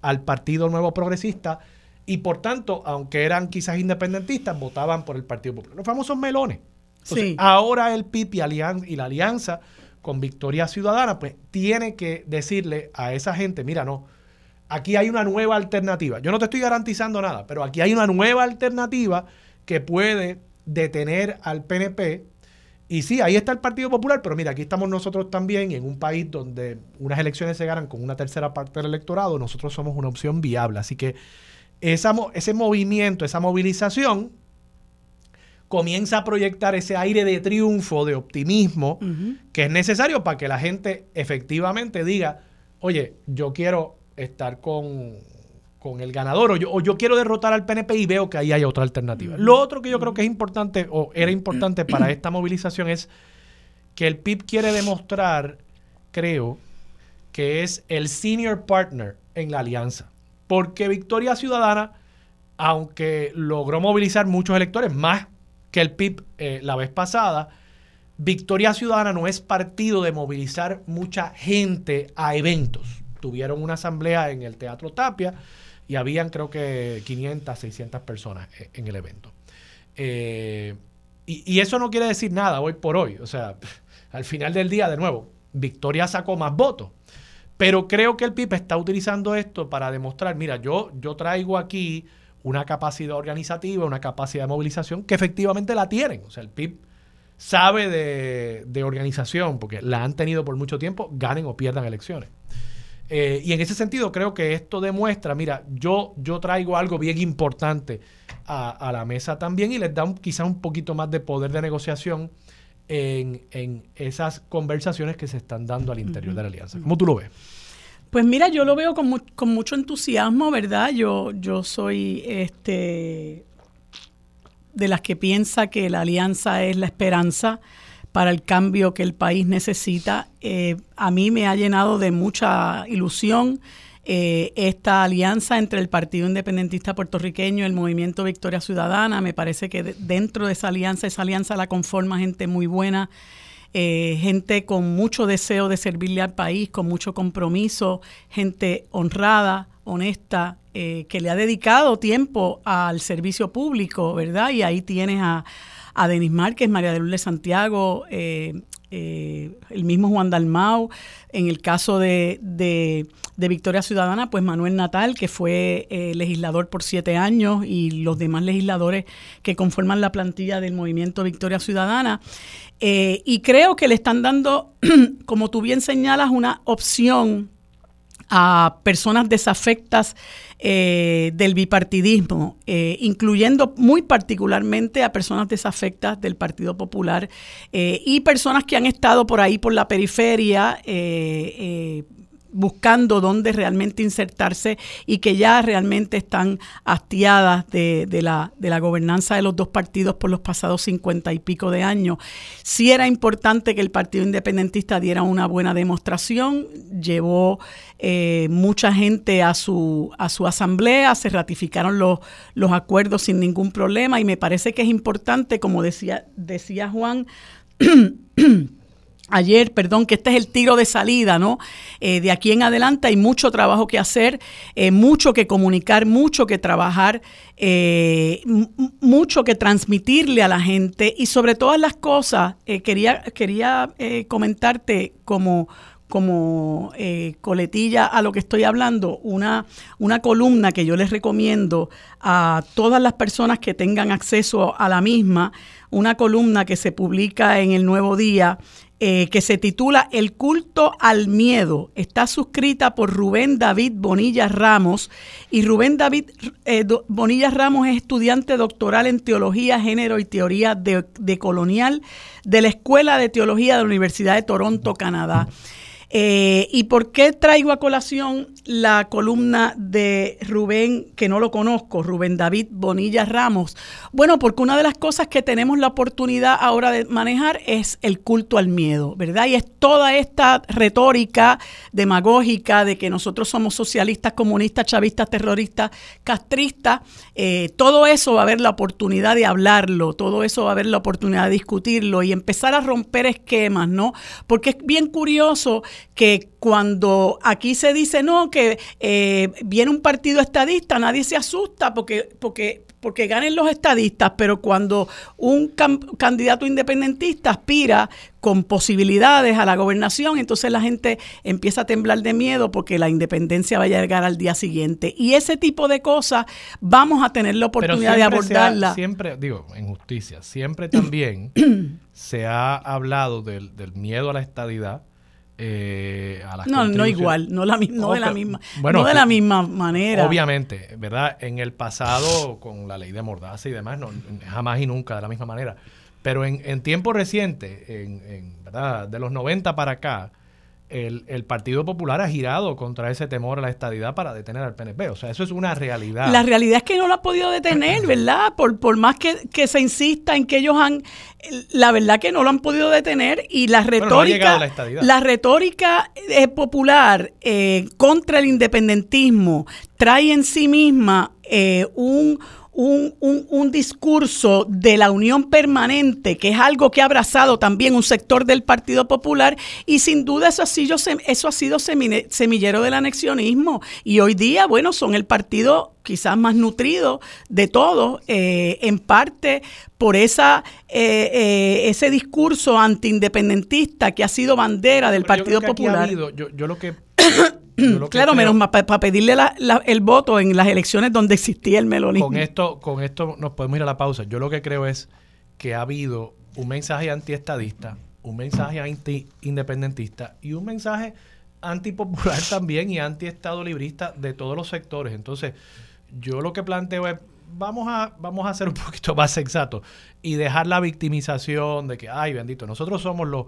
al Partido Nuevo Progresista y por tanto, aunque eran quizás independentistas, votaban por el Partido Popular. Los famosos melones. Ahora el PIB y, y la alianza con Victoria Ciudadana, pues tiene que decirle a esa gente, mira, no, aquí hay una nueva alternativa. Yo no te estoy garantizando nada, pero aquí hay una nueva alternativa que puede detener al PNP y sí, ahí está el Partido Popular, pero mira, aquí estamos nosotros también en un país donde unas elecciones se ganan con una tercera parte del electorado, nosotros somos una opción viable. Así que esa, ese movimiento, esa movilización, comienza a proyectar ese aire de triunfo, de optimismo, que es necesario para que la gente efectivamente diga, oye, yo quiero estar con, con el ganador o yo, quiero derrotar al PNP y veo que ahí hay otra alternativa. Lo otro que yo creo que es importante o era importante para esta movilización es que el PIB quiere demostrar, creo, que es el senior partner en la alianza. Porque Victoria Ciudadana, aunque logró movilizar muchos electores, más que el PIB eh, la vez pasada, Victoria Ciudadana no es partido de movilizar mucha gente a eventos. Tuvieron una asamblea en el Teatro Tapia, y habían creo que 500, 600 personas e, en el evento. Eh, y, eso no quiere decir nada hoy por hoy. O sea, al final del día, de nuevo, Victoria sacó más votos. Pero creo que el PIB está utilizando esto para demostrar, mira, yo, yo traigo aquí una capacidad organizativa, una capacidad de movilización que efectivamente la tienen. O sea, el PIB sabe de, de organización porque la han tenido por mucho tiempo, ganen o pierdan elecciones. Eh, y en ese sentido creo que esto demuestra, mira, yo, yo traigo algo bien importante a, la mesa también y les da quizás un poquito más de poder de negociación en, esas conversaciones que se están dando al interior de la alianza. ¿Cómo tú lo ves? Pues mira, yo lo veo con, con mucho entusiasmo, ¿verdad? Yo, yo soy este de las que piensa que la alianza es la esperanza para el cambio que el país necesita. Eh, a mí me ha llenado de mucha ilusión eh, esta alianza entre el Partido Independentista Puertorriqueño y el Movimiento Victoria Ciudadana. Me parece que dentro de esa alianza, esa alianza la conforma gente muy buena, eh, gente con mucho deseo de servirle al país, con mucho compromiso, gente honrada, honesta, eh, que le ha dedicado tiempo al servicio público, ¿verdad? Y ahí tienes a, a Denis Márquez, María de Lourdes Santiago, eh, el mismo Juan Dalmau, en el caso de, de, Victoria Ciudadana, pues Manuel Natal, que fue legislador por siete años, y los demás legisladores que conforman la plantilla del movimiento Victoria Ciudadana. Eh, y creo que le están dando, como tú bien señalas, una opción a personas desafectas eh, del bipartidismo, eh, incluyendo muy particularmente a personas desafectas del Partido Popular y personas que han estado por ahí por la periferia buscando dónde realmente insertarse y que ya realmente están hastiadas de, la, de la gobernanza de los dos partidos por los pasados cincuenta y pico de años. Sí era importante que el Partido Independentista diera una buena demostración, llevó eh, mucha gente a su, a su asamblea, se ratificaron los, los acuerdos sin ningún problema y me parece que es importante, como decía, decía Juan, ayer, perdón, que este es el tiro de salida, ¿no? Eh, de aquí en adelante hay mucho trabajo que hacer, eh, mucho que comunicar, mucho que trabajar, eh, mucho que transmitirle a la gente y sobre todas las cosas, quería, quería comentarte como como coletilla a lo que estoy hablando, una, una columna que yo les recomiendo a todas las personas que tengan acceso a la misma, una columna que se publica en el Nuevo Día eh, que se titula El culto al miedo. Está suscrita por Rubén David Bonilla Ramos y Rubén David eh, Bonilla Ramos es estudiante doctoral en Teología, Género y Teoría de, de Colonial de la Escuela de Teología de la Universidad de Toronto, Canadá. Eh, ¿Y por qué traigo a colación la columna de Rubén, que no lo conozco, Rubén David Bonilla Ramos? Bueno, porque una de las cosas que tenemos la oportunidad ahora de manejar es el culto al miedo, ¿verdad? Y es toda esta retórica demagógica de que nosotros somos socialistas, comunistas, chavistas, terroristas, castristas, eh, todo eso va a haber la oportunidad de hablarlo, todo eso va a haber la oportunidad de discutirlo y empezar a romper esquemas, ¿no? Porque es bien curioso que cuando aquí se dice no, que eh, viene un partido estadista, nadie se asusta porque, porque, porque ganen los estadistas, pero cuando un candidato independentista aspira con posibilidades a la gobernación, entonces la gente empieza a temblar de miedo porque la independencia vaya a llegar al día siguiente. Y ese tipo de cosas vamos a tener la oportunidad de abordarla. siempre, digo, en justicia, siempre también se ha hablado del, del miedo a la estadidad eh, no, no igual, no, la, no de la misma, no de la misma manera. Obviamente, ¿verdad? En el pasado, con la ley de Mordaza y demás, no, jamás y nunca de la misma manera. Pero en, en tiempo reciente, en, ¿verdad? De los 90 para acá, el, Partido Popular ha girado contra ese temor a la estadidad para detener al PNP. O sea, eso es una realidad. La realidad es que no lo ha podido detener, ¿verdad? Por, por más que, se insista en que ellos han... La verdad que no lo han podido detener y la retórica... la, retórica eh, popular eh, contra el independentismo trae en sí misma eh, un un, un, discurso de la unión permanente, que es algo que ha abrazado también un sector del Partido Popular, y sin duda eso ha sido, eso ha sido semillero del anexionismo. Y hoy día, bueno, son el partido quizás más nutrido de todos, eh, en parte por esa eh, eh, ese discurso antiindependentista que ha sido bandera del Partido Popular. yo, yo lo que claro, menos para pedirle el voto en las elecciones donde existía el melonismo. Con esto, con esto nos podemos ir a la pausa. Yo lo que creo es que ha habido un mensaje antiestadista, un mensaje anti-independentista y un mensaje antipopular también y anti-estado librista de todos los sectores. Entonces, yo lo que planteo es, vamos a, vamos a ser un poquito más sensatos y dejar la victimización de que, ay, bendito, nosotros somos los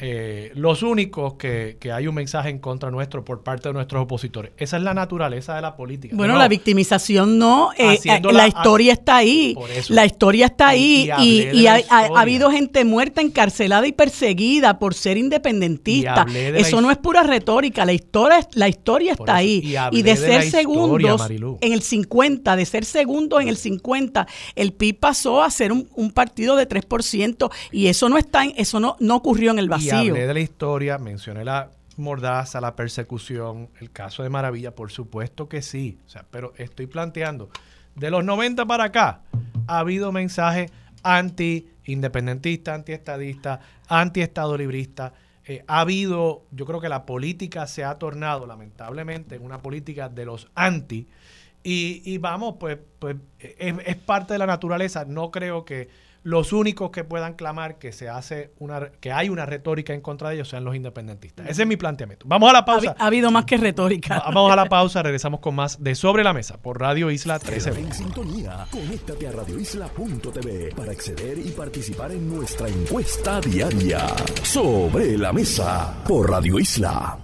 eh, los únicos que, hay un mensaje en contra nuestro por parte de nuestros opositores. Esa es la naturaleza de la política. Bueno, la victimización no, eh, eh, la historia está ahí, la historia está ahí y, ha, habido gente muerta, encarcelada y perseguida por ser independentista. Eso no es pura retórica, la historia, la historia está ahí. Y, de, ser segundos en el 50, de ser segundos en el 50, el PIB pasó a ser un, un partido de 3% y eso no está, eso no, no ocurrió en el Y hablé de la historia, mencioné la mordaza, la persecución, el caso de Maravilla, por supuesto que sí. O sea, pero estoy planteando, de los 90 para acá, ha habido mensajes anti-independentista, anti-estadista, anti-estado librista. Eh, ha habido, yo creo que la política se ha tornado lamentablemente en una política de los anti. Y, vamos, pues, pues es parte de la naturaleza. No creo que los únicos que puedan clamar que se hace una que hay una retórica en contra de ellos sean los independentistas. Ese es mi planteamiento. Vamos a la pausa. Ha, habido más que retórica. Vamos a la pausa, regresamos con más de Sobre la Mesa por Radio Isla 13. En sintonía, conéctate a radioisla.tv para acceder y participar en nuestra encuesta diaria. Sobre la Mesa por Radio Isla.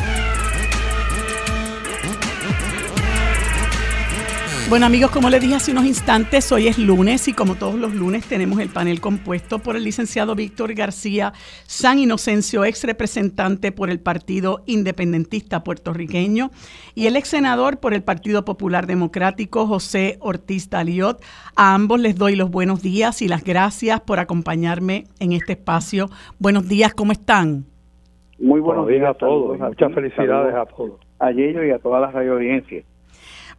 Bueno amigos, como les dije hace unos instantes, hoy es lunes y como todos los lunes tenemos el panel compuesto por el licenciado Víctor García San Inocencio, ex representante por el Partido Independentista puertorriqueño, y el ex senador por el Partido Popular Democrático, José Ortiz Daliot. A ambos les doy los buenos días y las gracias por acompañarme en este espacio. Buenos días, ¿cómo están? Muy buenos, días a todos, muchas felicidades a todos. A ellos y a todas las radio audiencias.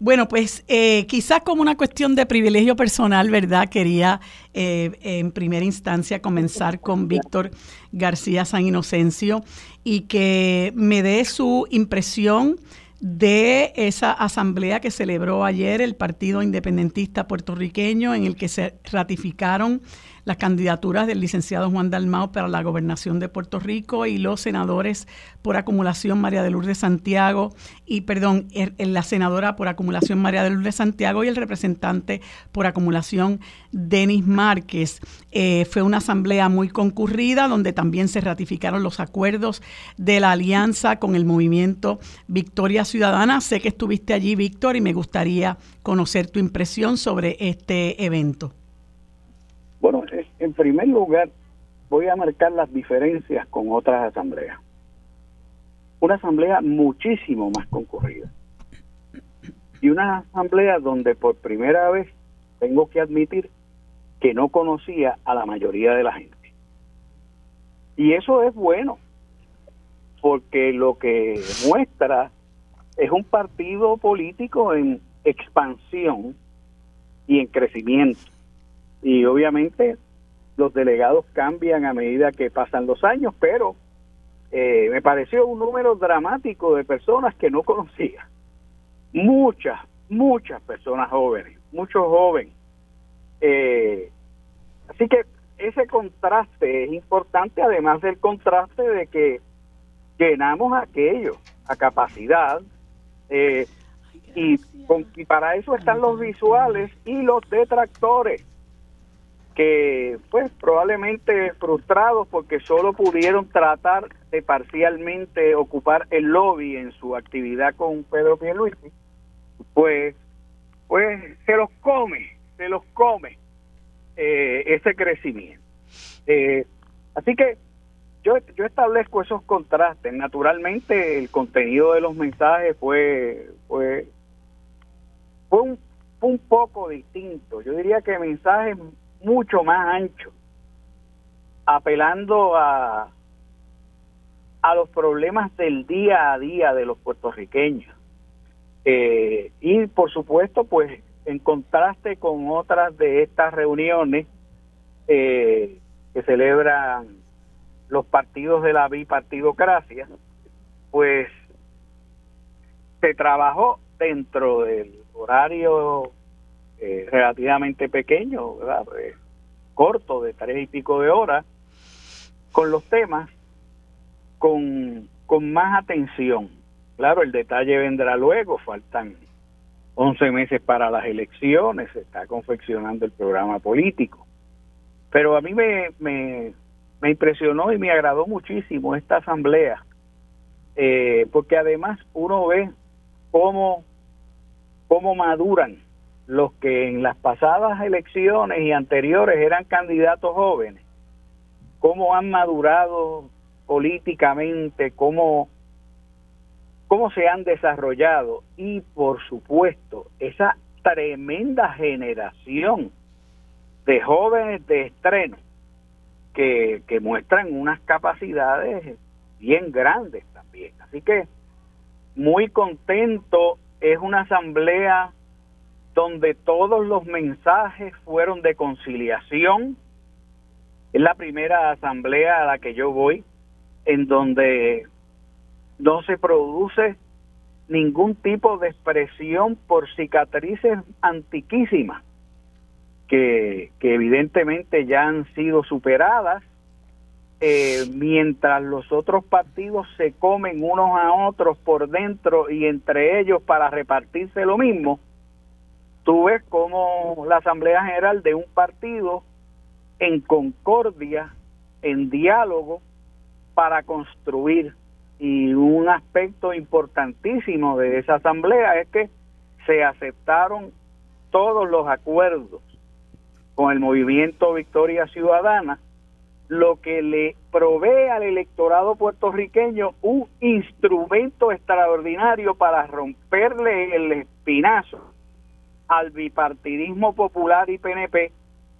Bueno, pues eh, quizás como una cuestión de privilegio personal, ¿verdad? Quería eh, en primera instancia comenzar con Víctor García San Inocencio y que me dé su impresión de esa asamblea que celebró ayer el Partido Independentista Puertorriqueño en el que se ratificaron las candidaturas del licenciado Juan Dalmao para la gobernación de Puerto Rico y los senadores por acumulación María de Lourdes Santiago y, perdón, er, la senadora por acumulación María de Lourdes Santiago y el representante por acumulación Denis Márquez. Eh, fue una asamblea muy concurrida donde también se ratificaron los acuerdos de la alianza con el movimiento Victoria Ciudadana. Sé que estuviste allí, Víctor, y me gustaría conocer tu impresión sobre este evento. Bueno, en primer lugar, voy a marcar las diferencias con otras asambleas. Una asamblea muchísimo más concurrida. Y una asamblea donde por primera vez tengo que admitir que no conocía a la mayoría de la gente. Y eso es bueno, porque lo que muestra es un partido político en expansión y en crecimiento y obviamente los delegados cambian a medida que pasan los años, pero eh, me pareció un número dramático de personas que no conocía. Muchas, muchas personas jóvenes, muchos jóvenes. Eh, así que ese contraste es importante, además del contraste de que llenamos aquello a capacidad. Eh, y, y para eso están los visuales y los detractores que pues probablemente frustrados porque solo pudieron tratar de parcialmente ocupar el lobby en su actividad con Pedro Pierluisi, pues pues se los come, se los come eh, ese crecimiento. Eh, así que yo, yo establezco esos contrastes. Naturalmente el contenido de los mensajes fue, fue, fue un, un poco distinto. Yo diría que mensajes mucho más ancho, apelando a, a los problemas del día a día de los puertorriqueños. Eh, y por supuesto, pues en contraste con otras de estas reuniones eh, que celebran los partidos de la bipartidocracia, pues se trabajó dentro del horario eh, relativamente pequeño, eh, corto, de tres y pico de horas, con los temas con, con más atención. claro, el detalle vendrá luego, faltan 11 meses para las elecciones, se está confeccionando el programa político. Pero a mí me, me, me impresionó y me agradó muchísimo esta asamblea, eh, porque además uno ve cómo, cómo maduran los que en las pasadas elecciones y anteriores eran candidatos jóvenes, cómo han madurado políticamente, cómo, cómo se han desarrollado y por supuesto esa tremenda generación de jóvenes de estreno que, que muestran unas capacidades bien grandes también. Así que muy contento, es una asamblea donde todos los mensajes fueron de conciliación. Es la primera asamblea a la que yo voy en donde no se produce ningún tipo de expresión por cicatrices antiquísimas que, evidentemente ya han sido superadas eh, mientras los otros partidos se comen unos a otros por dentro y entre ellos para repartirse lo mismo, tú ves como la Asamblea General de un partido en concordia, en diálogo, para construir. Y un aspecto importantísimo de esa asamblea es que se aceptaron todos los acuerdos con el movimiento Victoria Ciudadana, lo que le provee al electorado puertorriqueño un instrumento extraordinario para romperle el espinazo al bipartidismo popular y PNP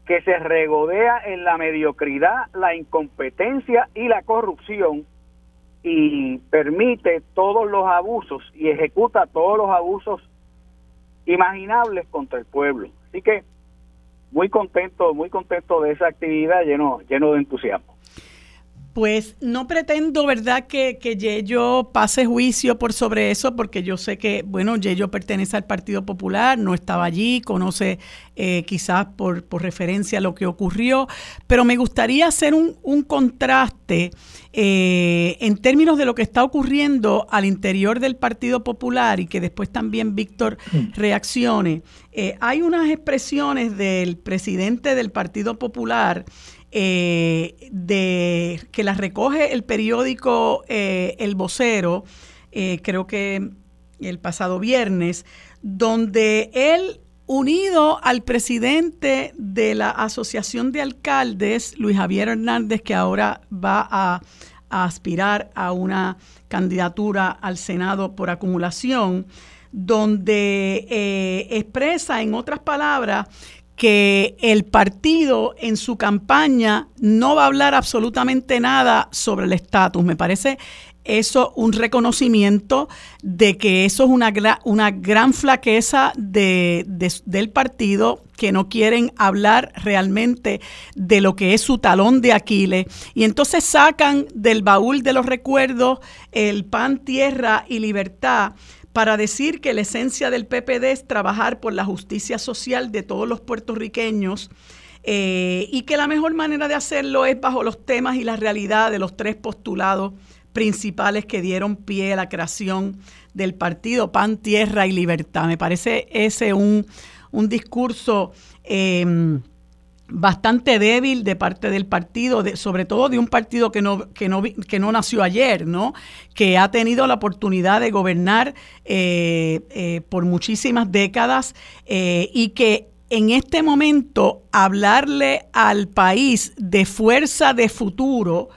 que se regodea en la mediocridad, la incompetencia y la corrupción y permite todos los abusos y ejecuta todos los abusos imaginables contra el pueblo. Así que muy contento, muy contento de esa actividad, lleno, lleno de entusiasmo. Pues no pretendo, ¿verdad?, que, que Yello pase juicio por sobre eso, porque yo sé que, bueno, Yello pertenece al Partido Popular, no estaba allí, conoce eh, quizás por, por, referencia lo que ocurrió, pero me gustaría hacer un, un contraste eh, en términos de lo que está ocurriendo al interior del Partido Popular y que después también Víctor mm. reaccione. Eh, hay unas expresiones del presidente del Partido Popular eh, de, que las recoge el periódico eh, El Vocero, eh, creo que el pasado viernes, donde él, unido al presidente de la Asociación de Alcaldes, Luis Javier Hernández, que ahora va a, a aspirar a una candidatura al Senado por acumulación, donde expresa, en otras palabras, que el partido en su campaña no va a hablar absolutamente nada sobre el estatus. Me parece eso un reconocimiento de que eso es una, una gran flaqueza de, del partido, que no quieren hablar realmente de lo que es su talón de Aquiles. Y entonces sacan del baúl de los recuerdos el pan, tierra y libertad para decir que la esencia del PPD es trabajar por la justicia social de todos los puertorriqueños eh, y que la mejor manera de hacerlo es bajo los temas y la realidad de los tres postulados principales que dieron pie a la creación del partido Pan, Tierra y Libertad. Me parece ese un, un discurso eh, bastante débil de parte del partido, sobre todo de un partido que no, que, no, que no nació ayer, ¿no? que ha tenido la oportunidad de gobernar eh, eh, por muchísimas décadas eh, y que en este momento hablarle al país de fuerza de futuro,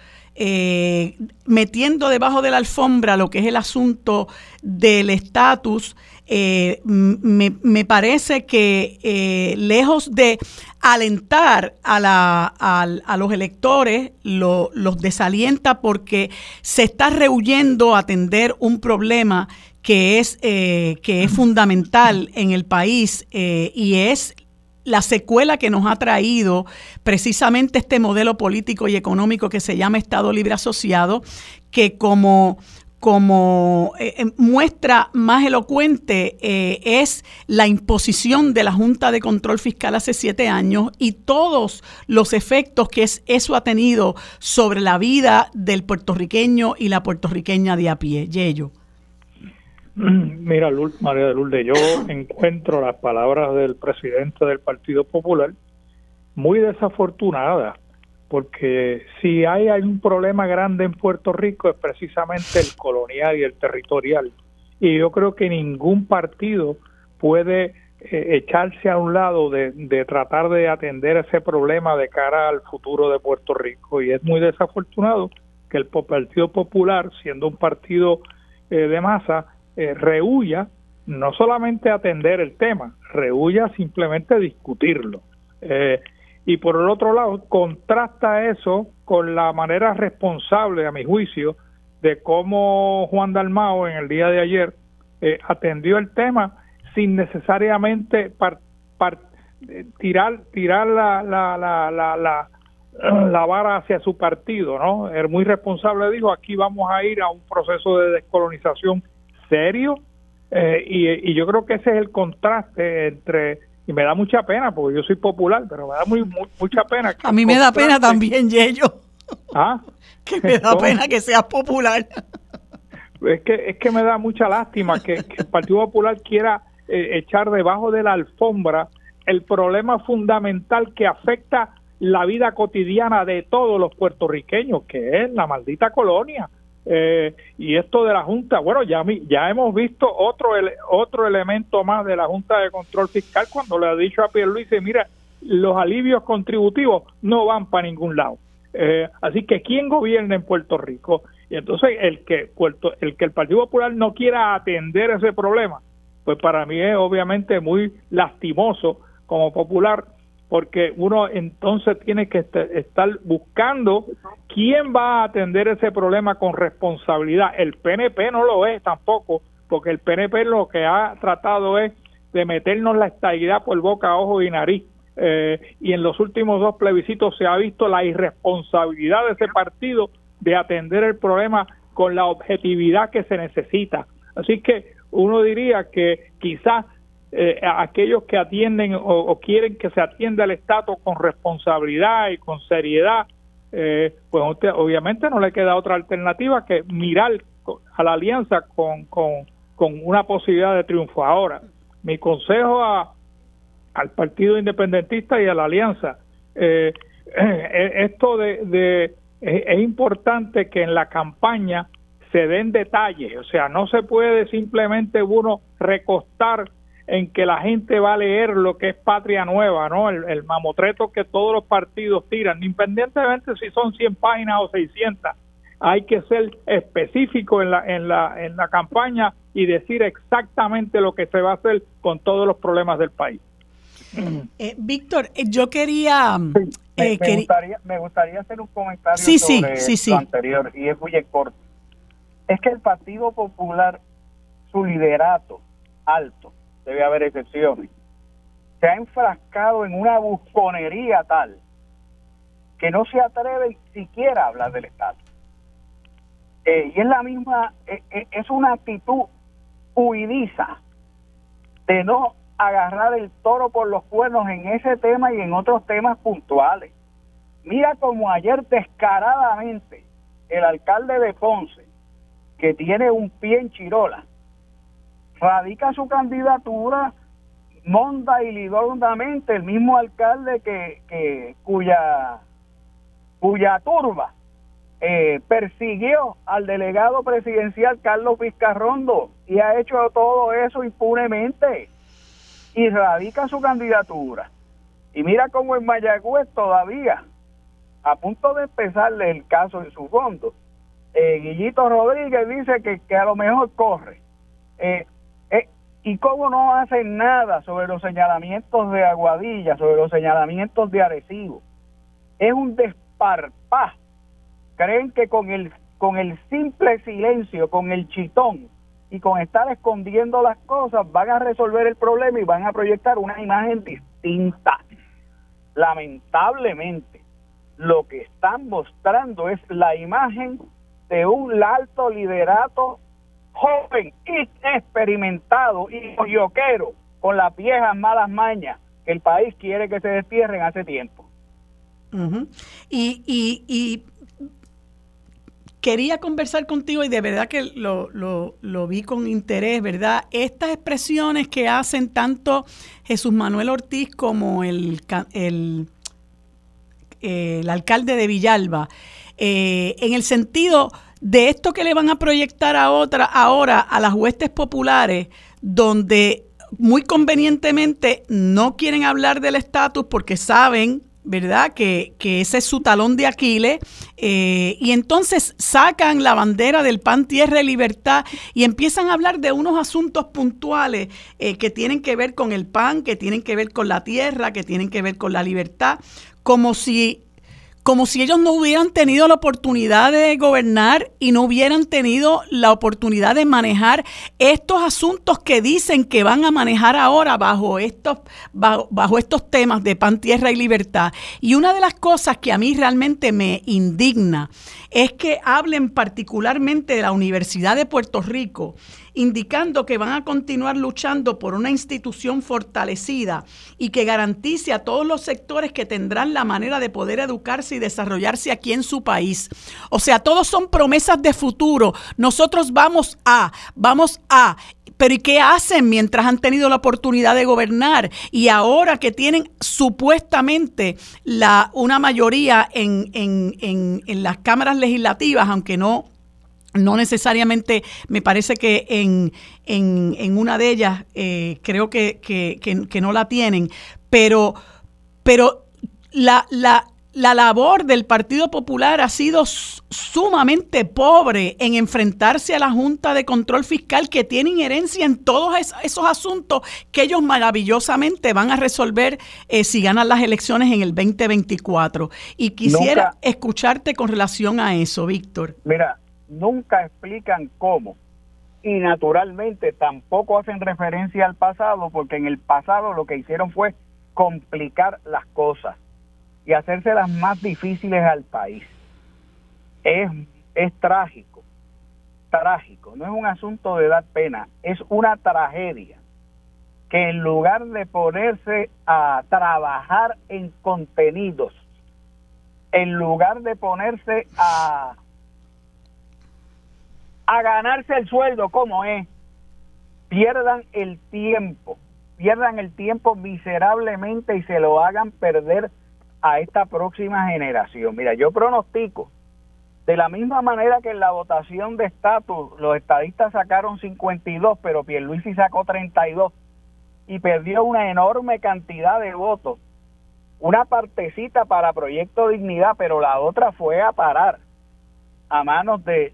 metiendo debajo de la alfombra lo que es el asunto del estatus, eh, me, parece que eh, lejos de alentar a, la, a, los electores, los desalienta porque se está rehuyendo atender un problema que es, eh, que es fundamental en el país y es la secuela que nos ha traído precisamente este modelo político y económico que se llama Estado Libre Asociado, que como como eh, eh, muestra más elocuente eh, es la imposición de la Junta de Control Fiscal hace siete años y todos los efectos que eso ha tenido sobre la vida del puertorriqueño y la puertorriqueña de a pie. Yello. Mira, María de Lourdes, yo encuentro las palabras del presidente del Partido Popular muy desafortunadas, porque si hay, hay un problema grande en Puerto Rico es precisamente el colonial y el territorial. Y yo creo que ningún partido puede eh, echarse a un lado de, tratar de atender ese problema de cara al futuro de Puerto Rico. Y es muy desafortunado que el Partido Popular, siendo un partido eh, de masa, eh, rehuya no solamente atender el tema, rehuya simplemente discutirlo. Eh, y por el otro lado, contrasta eso con la manera responsable, a mi juicio, de cómo Juan Dalmao en el día de ayer eh, atendió el tema sin necesariamente tirar tirar la, la, la, la, la vara hacia su partido, ¿no? Es muy responsable dijo, aquí vamos a ir a un proceso de descolonización serio eh, y, yo creo que ese es el contraste entre y me da mucha pena porque yo soy popular pero me da muy, mucha pena a mí me da pena también Yello. ¿Ah? que me da pena que seas popular. Es que es que me da mucha lástima que, el Partido Popular quiera eh, echar debajo de la alfombra el problema fundamental que afecta la vida cotidiana de todos los puertorriqueños que es la maldita colonia eh, y esto de la Junta, bueno, ya, ya hemos visto otro, otro elemento más de la Junta de Control Fiscal cuando le ha dicho a Pierluisi, mira, los alivios contributivos no van para ningún lado. Eh, así que ¿quién gobierna en Puerto Rico? Y entonces el que, Puerto, el que el Partido Popular no quiera atender ese problema, pues para mí es obviamente muy lastimoso como popular porque uno entonces tiene que este, estar buscando quién va a atender ese problema con responsabilidad. El PNP no lo es tampoco, porque el PNP lo que ha tratado es de meternos la estabilidad por boca, ojo y nariz. Eh, y en los últimos dos plebiscitos se ha visto la irresponsabilidad de ese partido de atender el problema con la objetividad que se necesita. Así que uno diría que quizás eh, aquellos que atienden o, quieren que se atienda el Estado con responsabilidad y con seriedad, eh, pues obviamente no le queda otra alternativa que mirar a la alianza con, con, una posibilidad de triunfo. Ahora, mi consejo a, al Partido Independentista y a la alianza, eh, esto de, de es importante que en la campaña se den detalles, o sea, no se puede simplemente uno recostar en que la gente va a leer lo que es Patria Nueva, ¿no? El, mamotreto que todos los partidos tiran, independientemente si son 100 páginas o 600. Hay que ser específico en la, en la, en la campaña y decir exactamente lo que se va a hacer con todos los problemas del país. Eh, Víctor, eh, yo quería... Eh, me, gustaría, me, gustaría, hacer un comentario sobre sí, lo anterior y es muy corto. Es que el Partido Popular, su liderato alto, debe haber excepciones, se ha enfrascado en una busconería tal que no se atreve siquiera a hablar del Estado. Eh, y es la misma, eh, eh, es una actitud huidiza de no agarrar el toro por los cuernos en ese tema y en otros temas puntuales. Mira como ayer descaradamente el alcalde de Ponce, que tiene un pie en Chirola, radica su candidatura monda y lidondamente el mismo alcalde que, que cuya cuya turba eh, persiguió al delegado presidencial Carlos Vizcarrondo y ha hecho todo eso impunemente y radica su candidatura. Y mira cómo en Mayagüez todavía, a punto de empezarle el caso en su fondo, eh, Guillito Rodríguez dice que, que, a lo mejor corre. Eh, ¿Y cómo no hacen nada sobre los señalamientos de Aguadilla, sobre los señalamientos de Arecibo? Es un desparpá. Creen que con el, con el simple silencio, con el chitón y con estar escondiendo las cosas van a resolver el problema y van a proyectar una imagen distinta. Lamentablemente, lo que están mostrando es la imagen de un alto liderato joven, experimentado y yoquero con las viejas malas mañas que el país quiere que se destierren hace tiempo. y, y, y quería conversar contigo y de verdad que lo, vi con interés, ¿verdad? Estas expresiones que hacen tanto Jesús Manuel Ortiz como el, el alcalde de Villalba, eh, en el sentido de esto que le van a proyectar a otra, ahora a las huestes populares, donde muy convenientemente no quieren hablar del estatus porque saben ¿verdad? Que, ese es su talón de Aquiles. Eh, y entonces sacan la bandera del pan, tierra y libertad y empiezan a hablar de unos asuntos puntuales eh, que tienen que ver con el pan, que tienen que ver con la tierra, que tienen que ver con la libertad, como si como si ellos no hubieran tenido la oportunidad de gobernar y no hubieran tenido la oportunidad de manejar estos asuntos que dicen que van a manejar ahora bajo estos, bajo, estos temas de pan, tierra y libertad. Y una de las cosas que a mí realmente me indigna es que hablen particularmente de la Universidad de Puerto Rico indicando que van a continuar luchando por una institución fortalecida y que garantice a todos los sectores que tendrán la manera de poder educarse y desarrollarse aquí en su país. O sea, todos son promesas de futuro. Nosotros vamos a, vamos a, pero ¿y qué hacen mientras han tenido la oportunidad de gobernar? Y ahora que tienen supuestamente la, una mayoría en, en, en, en las cámaras legislativas, aunque no no necesariamente, me parece que en, en, una de ellas eh, creo que, que, no la tienen, pero, pero la, la, la labor del Partido Popular ha sido sumamente pobre en enfrentarse a la Junta de Control Fiscal que tiene inherencia en todos esos asuntos que ellos maravillosamente van a resolver eh, si ganan las elecciones en el 2024. Y quisiera escucharte con relación a eso, Víctor. Mira, nunca explican cómo y naturalmente tampoco hacen referencia al pasado porque en el pasado lo que hicieron fue complicar las cosas y hacérselas más difíciles al país. Es, es trágico, trágico, no es un asunto de dar pena, es una tragedia que en lugar de ponerse a trabajar en contenidos, en lugar de ponerse a a ganarse el sueldo como es, pierdan el tiempo, pierdan el tiempo miserablemente y se lo hagan perder a esta próxima generación. Mira, yo pronostico, de la misma manera que en la votación de estatus los estadistas sacaron 52, pero Pierluisi sacó 32 y perdió una enorme cantidad de votos. Una partecita para Proyecto Dignidad, pero la otra fue a parar a manos de,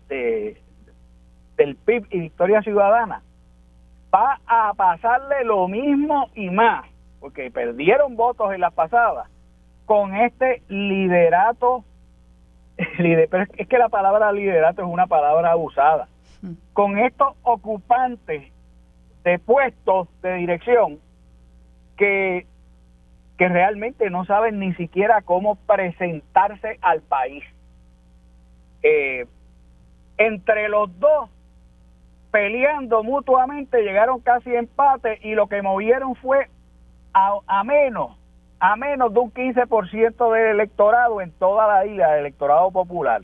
del PIB y Victoria Ciudadana, va a pasarle lo mismo y más, porque perdieron votos en las pasadas, con este liderato, pero es que la palabra liderato es una palabra usada, con estos ocupantes de puestos de dirección que, que realmente no saben ni siquiera cómo presentarse al país. Eh, entre los dos peleando mutuamente, llegaron casi a empate y lo que movieron fue a, menos, a menos de un 15% del electorado en toda la isla, del electorado popular,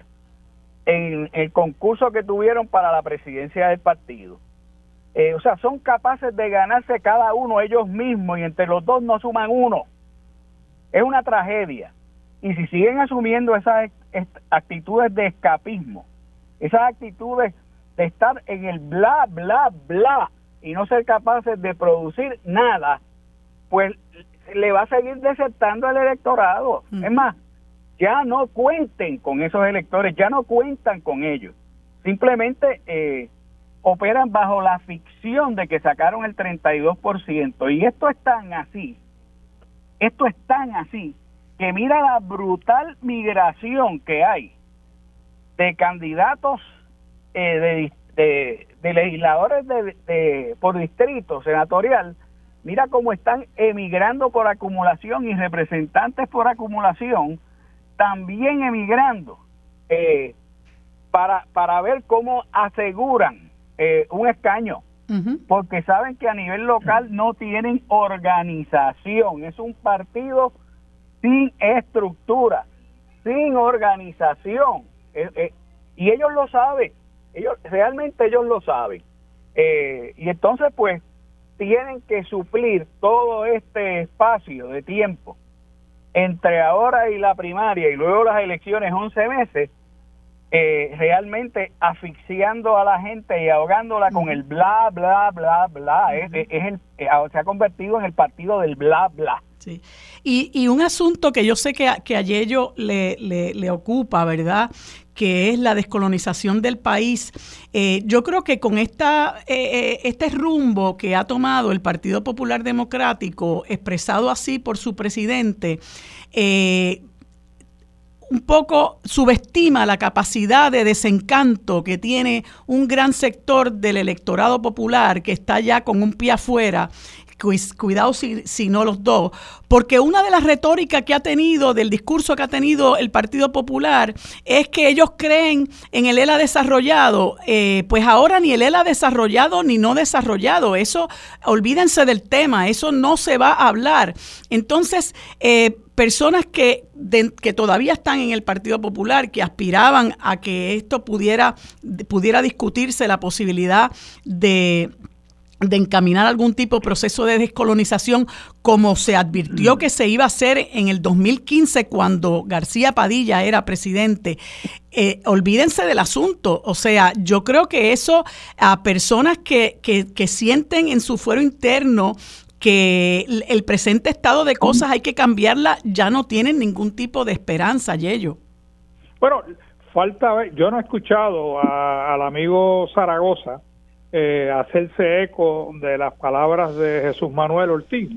en el concurso que tuvieron para la presidencia del partido. Eh, o sea, son capaces de ganarse cada uno ellos mismos y entre los dos no suman uno. Es una tragedia. Y si siguen asumiendo esas actitudes de escapismo, esas actitudes de estar en el bla, bla, bla y no ser capaces de producir nada, pues le va a seguir desertando al electorado. Mm. Es más, ya no cuenten con esos electores, ya no cuentan con ellos. Simplemente eh, operan bajo la ficción de que sacaron el 32%. Y esto es tan así, esto es tan así, que mira la brutal migración que hay de candidatos eh, de, legisladores de, por distrito senatorial, mira cómo están emigrando por acumulación y representantes por acumulación también emigrando eh, para, para ver cómo aseguran eh, un escaño, porque saben que a nivel local no tienen organización, es un partido sin estructura, sin organización. Y ellos lo saben, ellos realmente ellos lo saben. Eh, y entonces pues tienen que suplir todo este espacio de tiempo entre ahora y la primaria y luego las elecciones 11 meses eh, realmente asfixiando a la gente y ahogándola con el bla, bla, bla, bla. Es, el, eh, se ha convertido en el partido del bla, bla. Sí. Y, y un asunto que yo sé que, que a Yello le, le, ocupa, ¿verdad? que es la descolonización del país. Eh, yo creo que con esta, este rumbo que ha tomado el Partido Popular Democrático, expresado así por su presidente, eh, un poco subestima la capacidad de desencanto que tiene un gran sector del electorado popular que está ya con un pie afuera cuidado si, no los dos, porque una de las retóricas que ha tenido, del discurso que ha tenido el Partido Popular, es que ellos creen en el ELA desarrollado, eh, pues ahora ni el ELA desarrollado ni no desarrollado, eso olvídense del tema, eso no se va a hablar. Entonces, eh, personas que, que todavía están en el Partido Popular, que aspiraban a que esto pudiera, pudiera discutirse la posibilidad de de encaminar algún tipo de proceso de descolonización como se advirtió que se iba a hacer en el 2015 cuando García Padilla era presidente. Eh, olvídense del asunto. O sea, yo creo que eso a personas que, que, que sienten en su fuero interno que el presente estado de cosas hay que cambiarla, ya no tienen ningún tipo de esperanza, Yello. Bueno, falta, yo no he escuchado al amigo Zaragoza eh, hacerse eco de las palabras de Jesús Manuel Ortiz.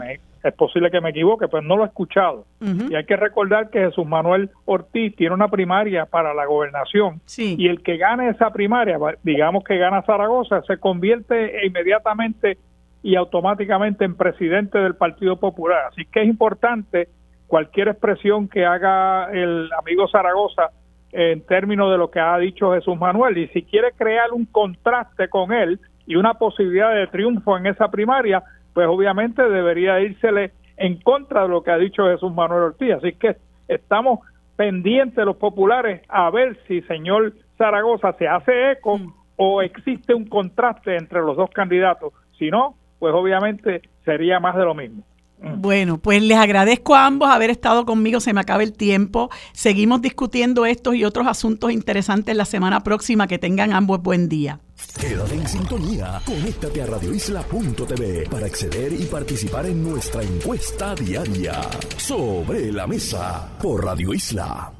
es posible que me equivoque, pero no lo he escuchado. Y hay que recordar que Jesús Manuel Ortiz tiene una primaria para la gobernación y el que gane esa primaria, digamos que gana Zaragoza, se convierte inmediatamente y automáticamente en presidente del Partido Popular. Así que es importante cualquier expresión que haga el amigo Zaragoza en términos de lo que ha dicho Jesús Manuel. Y si quiere crear un contraste con él y una posibilidad de triunfo en esa primaria, pues obviamente debería írsele en contra de lo que ha dicho Jesús Manuel Ortiz. Así que estamos pendientes los populares a ver si señor Zaragoza se hace eco mm. o existe un contraste entre los dos candidatos. Si no, pues obviamente sería más de lo mismo. Mm. Bueno, pues les agradezco a ambos haber estado conmigo, se me acaba el tiempo. Seguimos discutiendo estos y otros asuntos interesantes la semana próxima. Que tengan ambos buen día. Quédate en sintonía, conéctate a radioisla.tv para acceder y participar en nuestra encuesta diaria sobre la mesa por Radio Isla.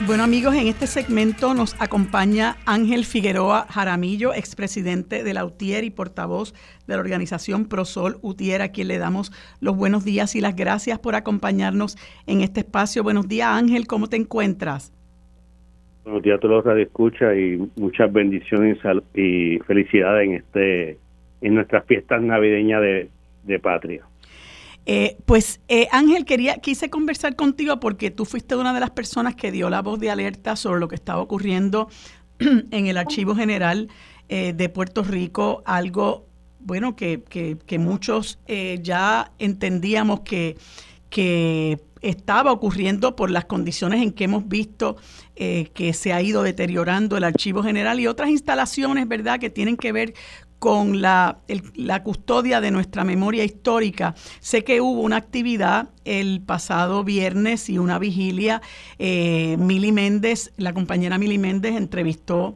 Bueno amigos, en este segmento nos acompaña Ángel Figueroa Jaramillo, expresidente de la UTIER y portavoz de la organización ProSol UTIER, a quien le damos los buenos días y las gracias por acompañarnos en este espacio. Buenos días Ángel, ¿cómo te encuentras? Buenos días a todos los escucha y muchas bendiciones y felicidades en este en nuestras fiestas navideñas de, patria. Eh, pues eh, Ángel, quería, quise conversar contigo porque tú fuiste una de las personas que dio la voz de alerta sobre lo que estaba ocurriendo en el Archivo General eh, de Puerto Rico, algo, bueno, que, que, muchos ya entendíamos que, que estaba ocurriendo por las condiciones en que hemos visto eh, que se ha ido deteriorando el archivo general y otras instalaciones, ¿verdad?, que tienen que ver con la, la, custodia de nuestra memoria histórica. Sé que hubo una actividad el pasado viernes y una vigilia. Eh, Mili Méndez, la compañera Mili Méndez entrevistó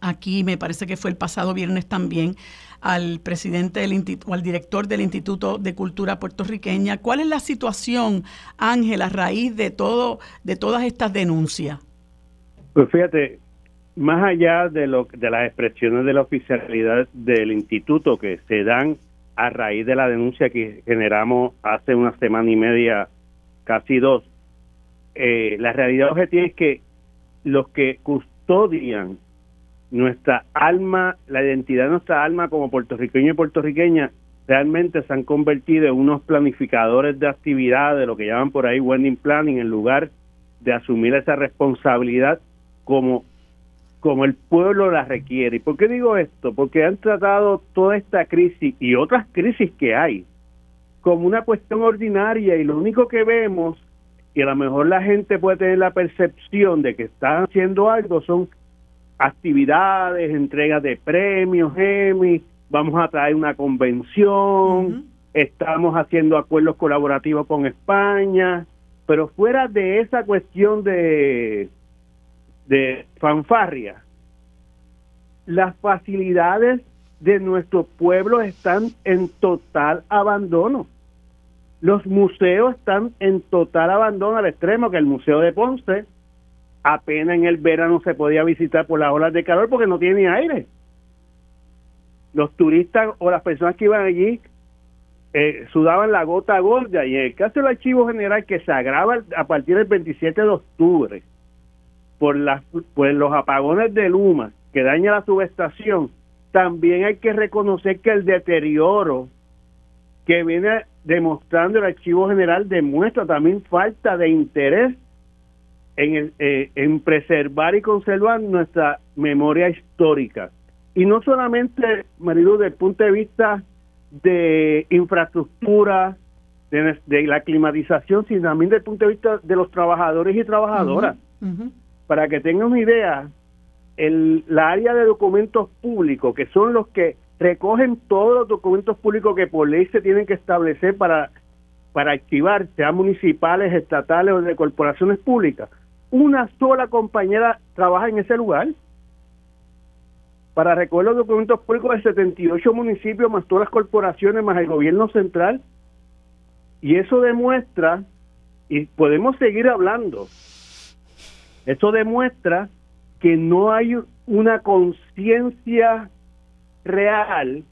aquí, me parece que fue el pasado viernes también, al presidente del o al director del Instituto de Cultura puertorriqueña. ¿Cuál es la situación, Ángel, a raíz de todo, de todas estas denuncias? Pues fíjate, más allá de lo de las expresiones de la oficialidad del instituto que se dan a raíz de la denuncia que generamos hace una semana y media, casi dos, eh, la realidad objetiva es que los que custodian nuestra alma, la identidad de nuestra alma como puertorriqueño y puertorriqueña, realmente se han convertido en unos planificadores de actividad, de lo que llaman por ahí wedding planning, en lugar de asumir esa responsabilidad como, como el pueblo la requiere. ¿Y por qué digo esto? Porque han tratado toda esta crisis y otras crisis que hay como una cuestión ordinaria y lo único que vemos, y a lo mejor la gente puede tener la percepción de que están haciendo algo, son actividades, entregas de premios, Emmy, vamos a traer una convención, estamos haciendo acuerdos colaborativos con España, pero fuera de esa cuestión de, de fanfarria, las facilidades de nuestro pueblo están en total abandono. Los museos están en total abandono al extremo que el Museo de Ponce apenas en el verano se podía visitar por las olas de calor porque no tiene aire. Los turistas o las personas que iban allí eh, sudaban la gota gorda y en el caso del archivo general que se agrava a partir del 27 de octubre por, las, por los apagones de Luma que daña la subestación, también hay que reconocer que el deterioro que viene demostrando el archivo general demuestra también falta de interés en, eh, en preservar y conservar nuestra memoria histórica. Y no solamente, Marilu, desde el punto de vista de infraestructura, de, la climatización, sino también desde el punto de vista de los trabajadores y trabajadoras. Para que tengan una idea, el, la área de documentos públicos, que son los que recogen todos los documentos públicos que por ley se tienen que establecer para, para activar, sean municipales, estatales o de corporaciones públicas, una sola compañera trabaja en ese lugar para recoger los documentos públicos de 78 municipios, más todas las corporaciones, más el gobierno central. Y eso demuestra, y podemos seguir hablando, eso demuestra que no hay una conciencia real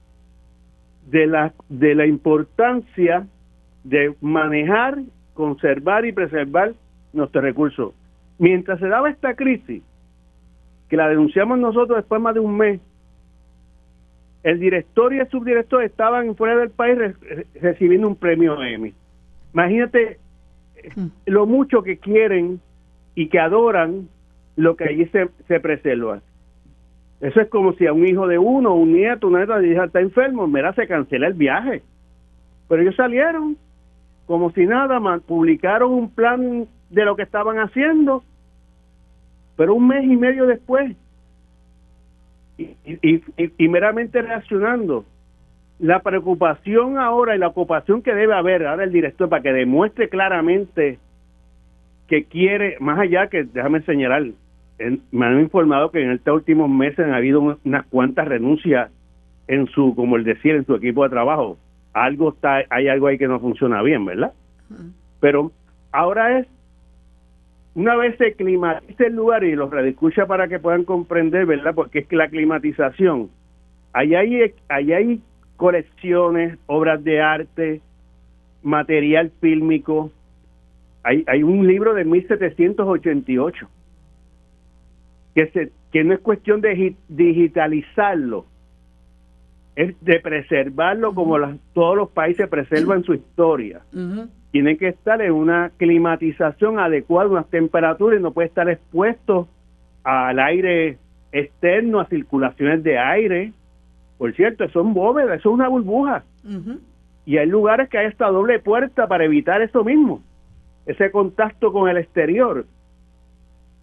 de la, de la importancia de manejar, conservar y preservar nuestros recursos. Mientras se daba esta crisis, que la denunciamos nosotros después más de un mes, el director y el subdirector estaban fuera del país recibiendo un premio Emmy. Imagínate hmm. lo mucho que quieren y que adoran lo que allí se, se preserva. Eso es como si a un hijo de uno, un nieto, una nieta dice, está enfermo, mira, se cancela el viaje. Pero ellos salieron como si nada, más publicaron un plan de lo que estaban haciendo, pero un mes y medio después, y, y, y, meramente reaccionando, la preocupación ahora y la ocupación que debe haber ahora el director para que demuestre claramente que quiere, más allá que, déjame señalar, me han informado que en estos últimos meses han habido unas cuantas renuncias en su, como el decía, en su equipo de trabajo. Algo está, hay algo ahí que no funciona bien, ¿verdad? Pero ahora es, una vez se climatiza el lugar y los redescucha para que puedan comprender, ¿verdad? Porque es que la climatización, ahí hay, ahí hay colecciones, obras de arte, material fílmico. Hay, hay un libro de 1788 que, se, que no es cuestión de digitalizarlo, es de preservarlo como todos los países preservan su historia. Tiene que estar en una climatización adecuada, unas temperaturas y no puede estar expuesto al aire externo, a circulaciones de aire. Por cierto, son bóvedas, eso es una burbuja. Y hay lugares que hay esta doble puerta para evitar eso mismo, ese contacto con el exterior.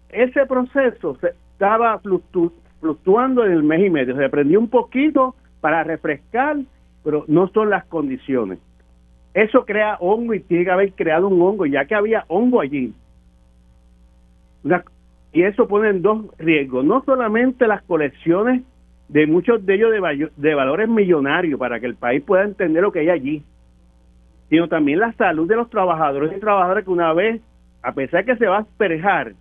Ese proceso se, estaba fluctuando en el mes y medio. Se prendió un poquito para refrescar, pero no son las condiciones. Eso crea hongo y tiene que haber creado un hongo, ya que había hongo allí. y eso pone en dos riesgos, no solamente las colecciones de muchos de ellos de, de valores millonarios para que el país pueda entender lo que hay allí, sino también la salud de los trabajadores y trabajadoras que una vez, a pesar que se va a asperjar,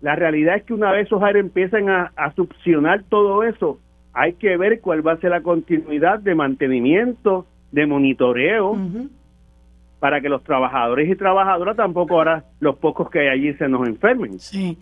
la realidad es que una vez esos aires empiezan a, succionar todo eso, hay que ver cuál va a ser la continuidad de mantenimiento, de monitoreo, para que los trabajadores y trabajadoras tampoco ahora los pocos que hay allí se nos enfermen. Sí.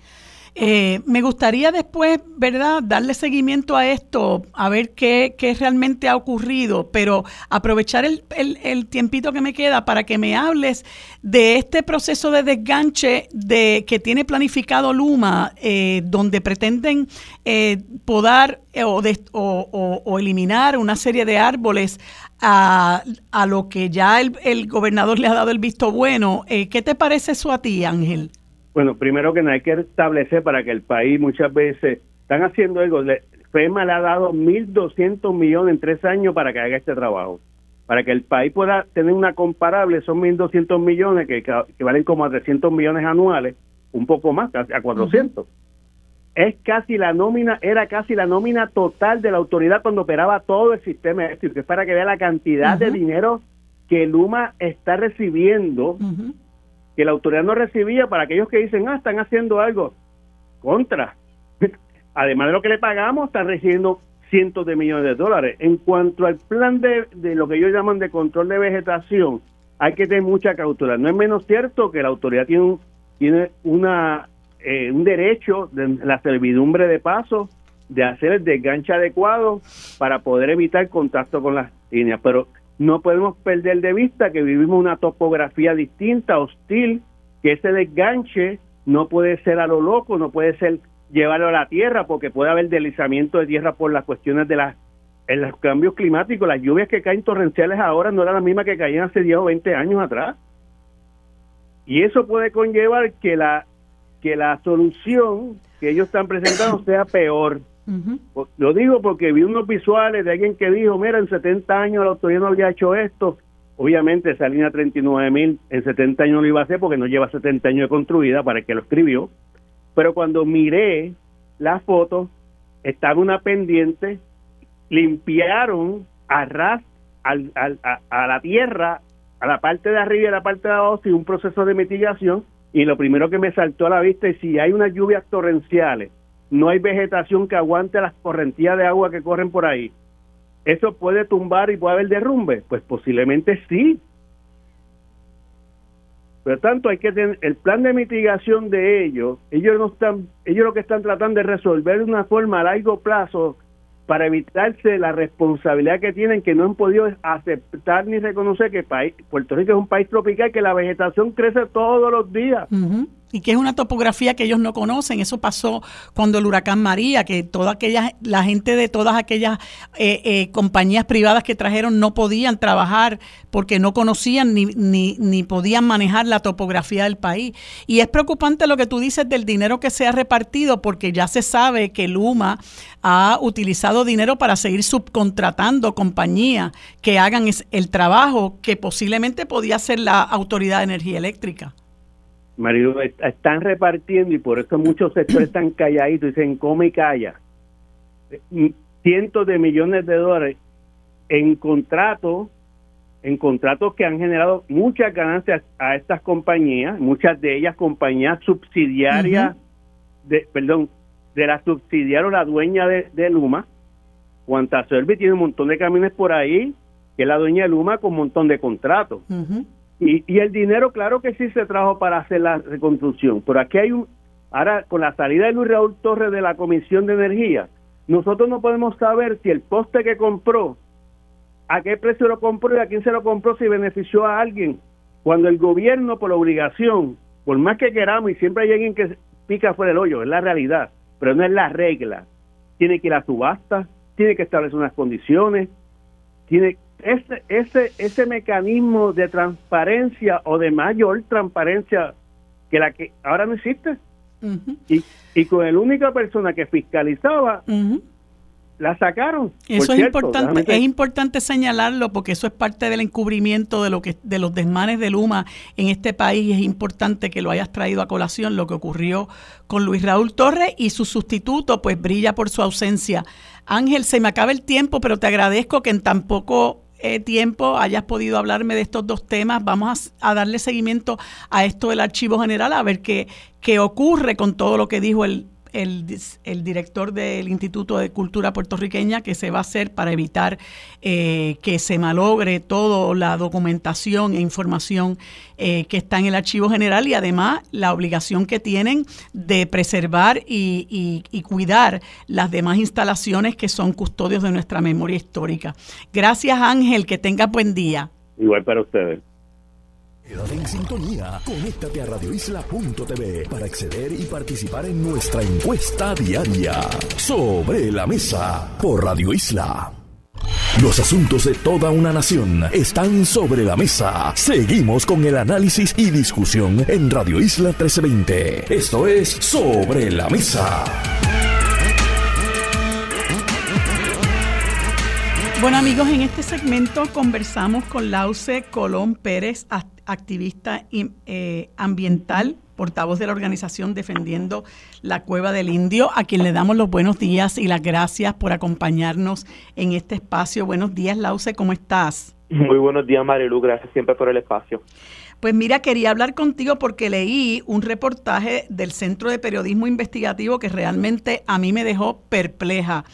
Eh, me gustaría después, ¿verdad?, darle seguimiento a esto, a ver qué, qué realmente ha ocurrido, pero aprovechar el, el, tiempito que me queda para que me hables de este proceso de desganche de, que tiene planificado Luma, eh, donde pretenden eh, podar eh, o, o, o, eliminar una serie de árboles a, a lo que ya el, el, gobernador le ha dado el visto bueno. ¿Qué te parece eso a ti, Ángel? Bueno, primero que nada hay que establecer para que el país muchas veces están haciendo algo. FEMA le ha dado 1.200 millones en tres años para que haga este trabajo. Para que el país pueda tener una comparable, son 1.200 millones que, que, valen como a 300 millones anuales, un poco más, casi a 400. Es casi la nómina, era casi la nómina total de la autoridad cuando operaba todo el sistema eléctrico. Es para que vea la cantidad de dinero que Luma está recibiendo que la autoridad no recibía para aquellos que dicen, ah, están haciendo algo contra. Además de lo que le pagamos, están recibiendo cientos de millones de dólares. En cuanto al plan de, de lo que ellos llaman de control de vegetación, hay que tener mucha cautela. No es menos cierto que la autoridad tiene un, tiene una eh, un derecho de la servidumbre de paso de hacer el desganche adecuado para poder evitar contacto con las líneas. Pero no podemos perder de vista que vivimos una topografía distinta, hostil, que ese desganche no puede ser a lo loco, no puede ser llevarlo a la tierra, porque puede haber deslizamiento de tierra por las cuestiones de las en los cambios climáticos. Las lluvias que caen torrenciales ahora no eran las mismas que caían hace 10 o 20 años atrás. Y eso puede conllevar que la que la solución que ellos están presentando sea peor. Lo digo porque vi unos visuales de alguien que dijo, mira, en 70 años la autoridad no había hecho esto. Obviamente esa línea 39 mil en 70 años no lo iba a hacer porque no lleva 70 años de construida para que lo escribió. Pero cuando miré la foto, estaba una pendiente, limpiaron a ras a, a, la tierra, a la parte de arriba y a la parte de abajo, sin un proceso de mitigación. Y lo primero que me saltó a la vista es si hay unas lluvias torrenciales no hay vegetación que aguante las correntías de agua que corren por ahí. ¿Eso puede tumbar y puede haber derrumbe? Pues posiblemente sí. Por tanto, hay que tener el plan de mitigación de ellos. Ellos no están, ellos lo que están tratando de resolver de una forma a largo plazo para evitarse la responsabilidad que tienen que no han podido aceptar ni reconocer que país, Puerto Rico es un país tropical que la vegetación crece todos los días y que es una topografía que ellos no conocen. Eso pasó cuando el huracán María, que toda aquella, la gente de todas aquellas eh, eh, compañías privadas que trajeron no podían trabajar porque no conocían ni, ni, ni podían manejar la topografía del país. Y es preocupante lo que tú dices del dinero que se ha repartido porque ya se sabe que Luma ha utilizado dinero para seguir subcontratando compañías que hagan el trabajo que posiblemente podía hacer la Autoridad de Energía Eléctrica. Marido, están repartiendo y por eso muchos sectores están calladitos, dicen come y calla. Cientos de millones de dólares en contratos, en contratos que han generado muchas ganancias a estas compañías, muchas de ellas compañías subsidiarias, de, perdón, de la subsidiaria o la dueña de, Luma. Cuanta Servi tiene un montón de camiones por ahí, que es la dueña de Luma con un montón de contratos. Y, y el dinero, claro que sí se trajo para hacer la reconstrucción, pero aquí hay un, ahora con la salida de Luis Raúl Torres de la Comisión de Energía, nosotros no podemos saber si el poste que compró, a qué precio lo compró y a quién se lo compró, si benefició a alguien. Cuando el gobierno, por obligación, por más que queramos, y siempre hay alguien que pica fuera del hoyo, es la realidad, pero no es la regla. Tiene que ir a subasta, tiene que establecer unas condiciones, tiene ese, ese, ese mecanismo de transparencia o de mayor transparencia que la que ahora no existe. y, y con la única persona que fiscalizaba, la sacaron. Eso es importante, es importante señalarlo porque eso es parte del encubrimiento de lo que de los desmanes de Luma en este país. Es importante que lo hayas traído a colación lo que ocurrió con Luis Raúl Torres y su sustituto, pues brilla por su ausencia. Ángel, se me acaba el tiempo, pero te agradezco que en tan poco eh, tiempo hayas podido hablarme de estos dos temas. Vamos a, darle seguimiento a esto del Archivo General, a ver qué, qué ocurre con todo lo que dijo el, el, el, director del Instituto de Cultura Puertorriqueña, que se va a hacer para evitar eh, que se malogre toda la documentación e información eh, que está en el Archivo General y además la obligación que tienen de preservar y, y cuidar las demás instalaciones que son custodios de nuestra memoria histórica. Gracias Ángel, que tenga buen día. Igual para ustedes. En sintonía. Conéctate a radioisla.tv para acceder y participar en nuestra encuesta diaria sobre la mesa por Radio Isla. Los asuntos de toda una nación están sobre la mesa. Seguimos con el análisis y discusión en Radio Isla 1320. Esto es Sobre la Mesa. Bueno amigos, en este segmento conversamos con Lauce Colón Pérez, activista eh, ambiental, portavoz de la organización Defendiendo la Cueva del Indio, a quien le damos los buenos días y las gracias por acompañarnos en este espacio. Buenos días, Lauce, ¿cómo estás? Muy buenos días, Marilu, gracias siempre por el espacio. Pues mira, quería hablar contigo porque leí un reportaje del Centro de Periodismo Investigativo que realmente a mí me dejó perpleja.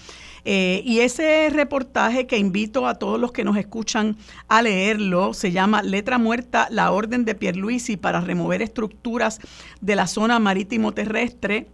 Eh, y ese reportaje que invito a todos los que nos escuchan a leerlo se llama Letra Muerta, la orden de Pierluisi para remover estructuras de la zona marítimo terrestre.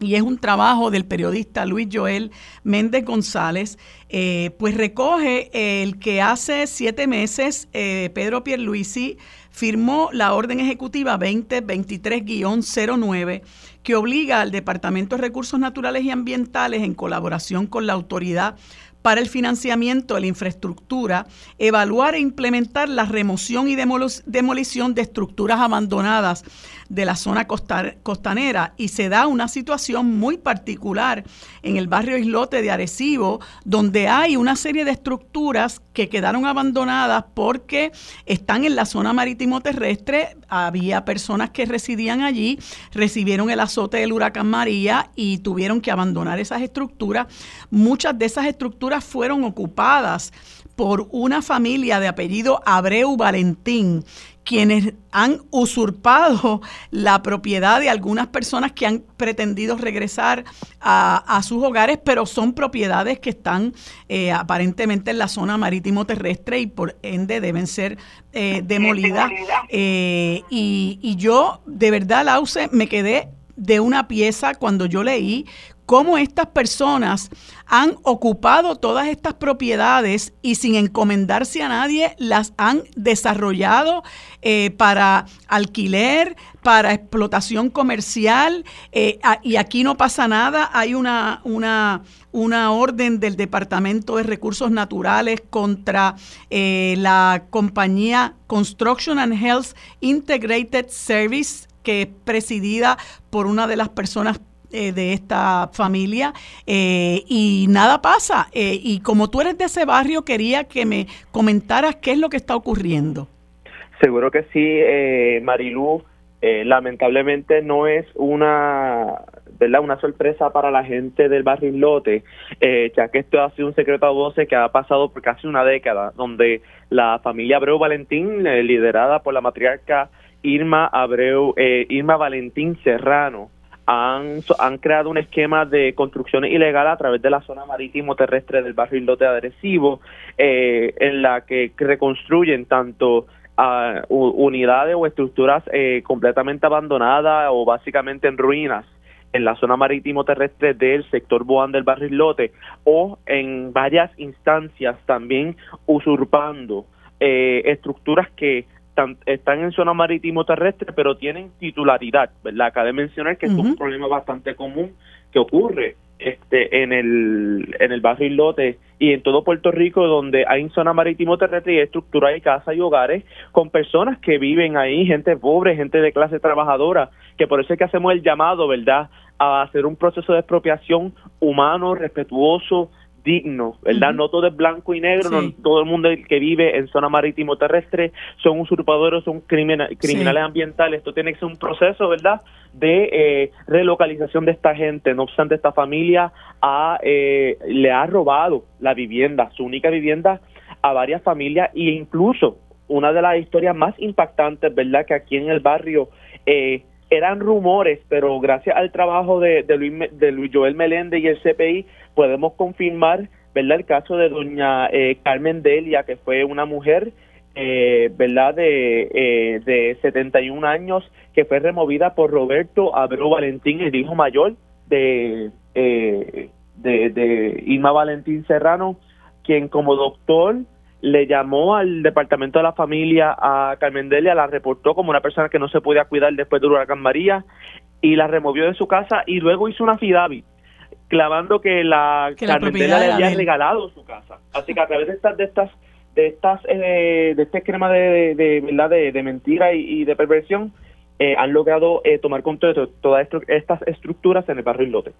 Y es un trabajo del periodista Luis Joel Méndez González, eh, pues recoge el que hace siete meses eh, Pedro Pierluisi firmó la orden ejecutiva 2023-09 que obliga al Departamento de Recursos Naturales y Ambientales, en colaboración con la autoridad para el financiamiento de la infraestructura, evaluar e implementar la remoción y demolición de estructuras abandonadas de la zona costanera y se da una situación muy particular en el barrio Islote de Arecibo, donde hay una serie de estructuras que quedaron abandonadas porque están en la zona marítimo terrestre, había personas que residían allí, recibieron el azote del huracán María y tuvieron que abandonar esas estructuras. Muchas de esas estructuras fueron ocupadas por una familia de apellido Abreu Valentín, quienes han usurpado la propiedad de algunas personas que han pretendido regresar a, sus hogares, pero son propiedades que están eh, aparentemente en la zona marítimo terrestre y por ende deben ser eh, demolidas. Eh, y, y, yo, de verdad, Lause, me quedé de una pieza cuando yo leí cómo estas personas han ocupado todas estas propiedades y sin encomendarse a nadie las han desarrollado eh, para alquiler, para explotación comercial eh, y aquí no pasa nada. Hay una, una, una orden del Departamento de Recursos Naturales contra eh, la compañía Construction and Health Integrated Service que es presidida por una de las personas eh, de esta familia eh, y nada pasa. Eh, y como tú eres de ese barrio, quería que me comentaras qué es lo que está ocurriendo. Seguro que sí, Marilú. lamentablemente no es una ¿verdad? una sorpresa para la gente del barrio Islote, ya que esto ha sido un secreto a voces que ha pasado por casi una década, donde la familia Abreu Valentín, liderada por la matriarca Irma Abreu, Irma Valentín Serrano, han, han creado un esquema de construcciones ilegales a través de la zona marítimo terrestre del barrio Islote Adresivo, eh, en la que reconstruyen tanto uh, unidades o estructuras eh, completamente abandonadas o básicamente en ruinas en la zona marítimo terrestre del sector Boán del barrio Islote o en varias instancias también usurpando eh, estructuras que están, en zona marítimo terrestre, pero tienen titularidad, ¿verdad? Cabe mencionar que es un problema bastante común que ocurre este en el en el barrio Islote y en todo Puerto Rico donde hay zona marítimo terrestre y estructura de casas y hogares con personas que viven ahí, gente pobre, gente de clase trabajadora, que por eso es que hacemos el llamado, ¿verdad?, a hacer un proceso de expropiación humano, respetuoso, digno, ¿verdad? No todo es blanco y negro, no todo el mundo que vive en zona marítimo terrestre son usurpadores, son criminales ambientales. Esto tiene que ser un proceso, ¿verdad? De eh, relocalización de esta gente. No obstante, esta familia ha, eh, le ha robado la vivienda, su única vivienda, a varias familias e incluso una de las historias más impactantes, ¿verdad? Que aquí en el barrio eh, eran rumores, pero gracias al trabajo de, Luis, de Luis Joel Meléndez y el CPI podemos confirmar, ¿verdad? El caso de doña eh, Carmen Delia, que fue una mujer, eh, ¿verdad? De, eh, de 71 años, que fue removida por Roberto Abreu Valentín, el hijo mayor de, eh, de, de Irma Valentín Serrano, quien como doctor le llamó al departamento de la familia a Carmen Delia, la reportó como una persona que no se podía cuidar después del huracán María y la removió de su casa y luego hizo una fidavi clavando que la Carmen Delia le había regalado su casa. Así que a través de estas de estas de estas eh, de este esquema de, de, verdad de, mentira y, de perversión eh, han logrado eh, tomar control de todas estas estructuras en el barrio Lote.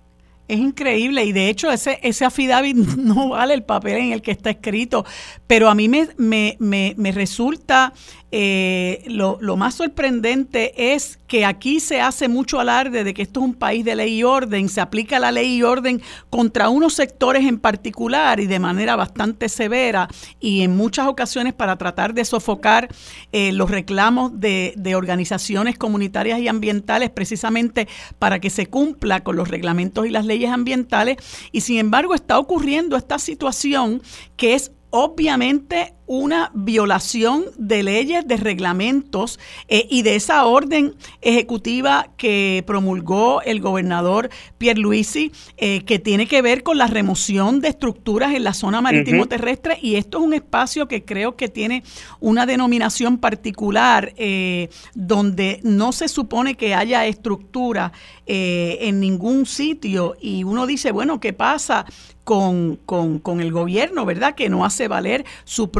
Es increíble. Y de hecho ese, ese affidavit no vale el papel en el que está escrito, pero a mí me, me, me, me resulta eh, lo, lo, más sorprendente es que aquí se hace mucho alarde de que esto es un país de ley y orden, se aplica la ley y orden contra unos sectores en particular y de manera bastante severa y en muchas ocasiones para tratar de sofocar eh, los reclamos de, de organizaciones comunitarias y ambientales precisamente para que se cumpla con los reglamentos y las leyes ambientales. Y sin embargo está ocurriendo esta situación que es obviamente una violación de leyes, de reglamentos eh, y de esa orden ejecutiva que promulgó el gobernador Pierluisi, eh, que tiene que ver con la remoción de estructuras en la zona marítimo terrestre. Y esto es un espacio que creo que tiene una denominación particular, eh, donde no se supone que haya estructura en ningún sitio. Y uno dice, bueno, ¿qué pasa con, con, con el gobierno, verdad? Que no hace valer su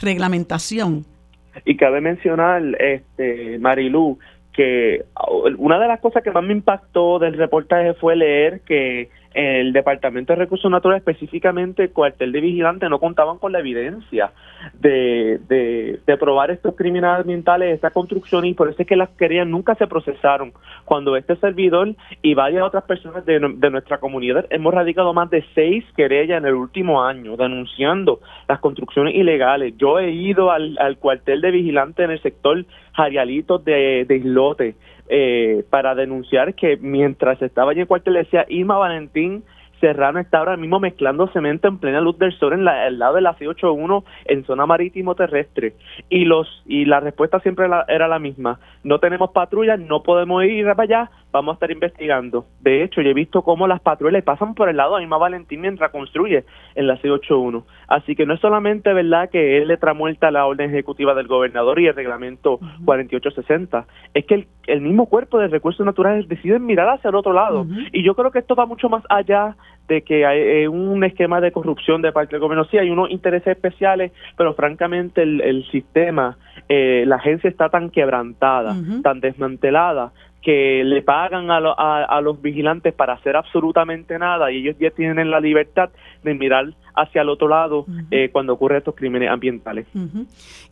reglamentación. Y cabe mencionar, este, Marilu, que una de las cosas que más me impactó del reportaje fue leer que el Departamento de Recursos Naturales, específicamente el cuartel de vigilante, no contaban con la evidencia de, de, probar estos crímenes ambientales, esta construcción, y por eso es que las querían nunca se procesaron. Cuando este servidor y varias otras personas de, de nuestra comunidad hemos radicado más de seis querellas en el último año denunciando las construcciones ilegales. Yo he ido al, al cuartel de vigilante en el sector Jarialitos de, de Islote eh, para denunciar que mientras estaba allí en el cuartel decía Irma Valentín Serrano está ahora mismo mezclando cemento en plena luz del sol en la, el lado de la C81 en zona marítimo terrestre y los y la respuesta siempre era la misma. No tenemos patrullas no podemos ir para allá vamos a estar investigando. De hecho yo he visto cómo las patrullas pasan por el lado de Irma Valentín mientras construye en la C81 así que no es solamente verdad que él le tramuerta la orden ejecutiva del gobernador y el reglamento 4860 es que el, mismo cuerpo de recursos naturales decide mirar hacia el otro lado. Y yo creo que esto va mucho más allá de que hay eh, un esquema de corrupción de parte del gobierno. Sí, hay unos intereses especiales, pero francamente el, el sistema, eh, la agencia está tan quebrantada, tan desmantelada, que le pagan a, a, los vigilantes para hacer absolutamente nada y ellos ya tienen la libertad de mirar hacia el otro lado eh, cuando ocurren estos crímenes ambientales.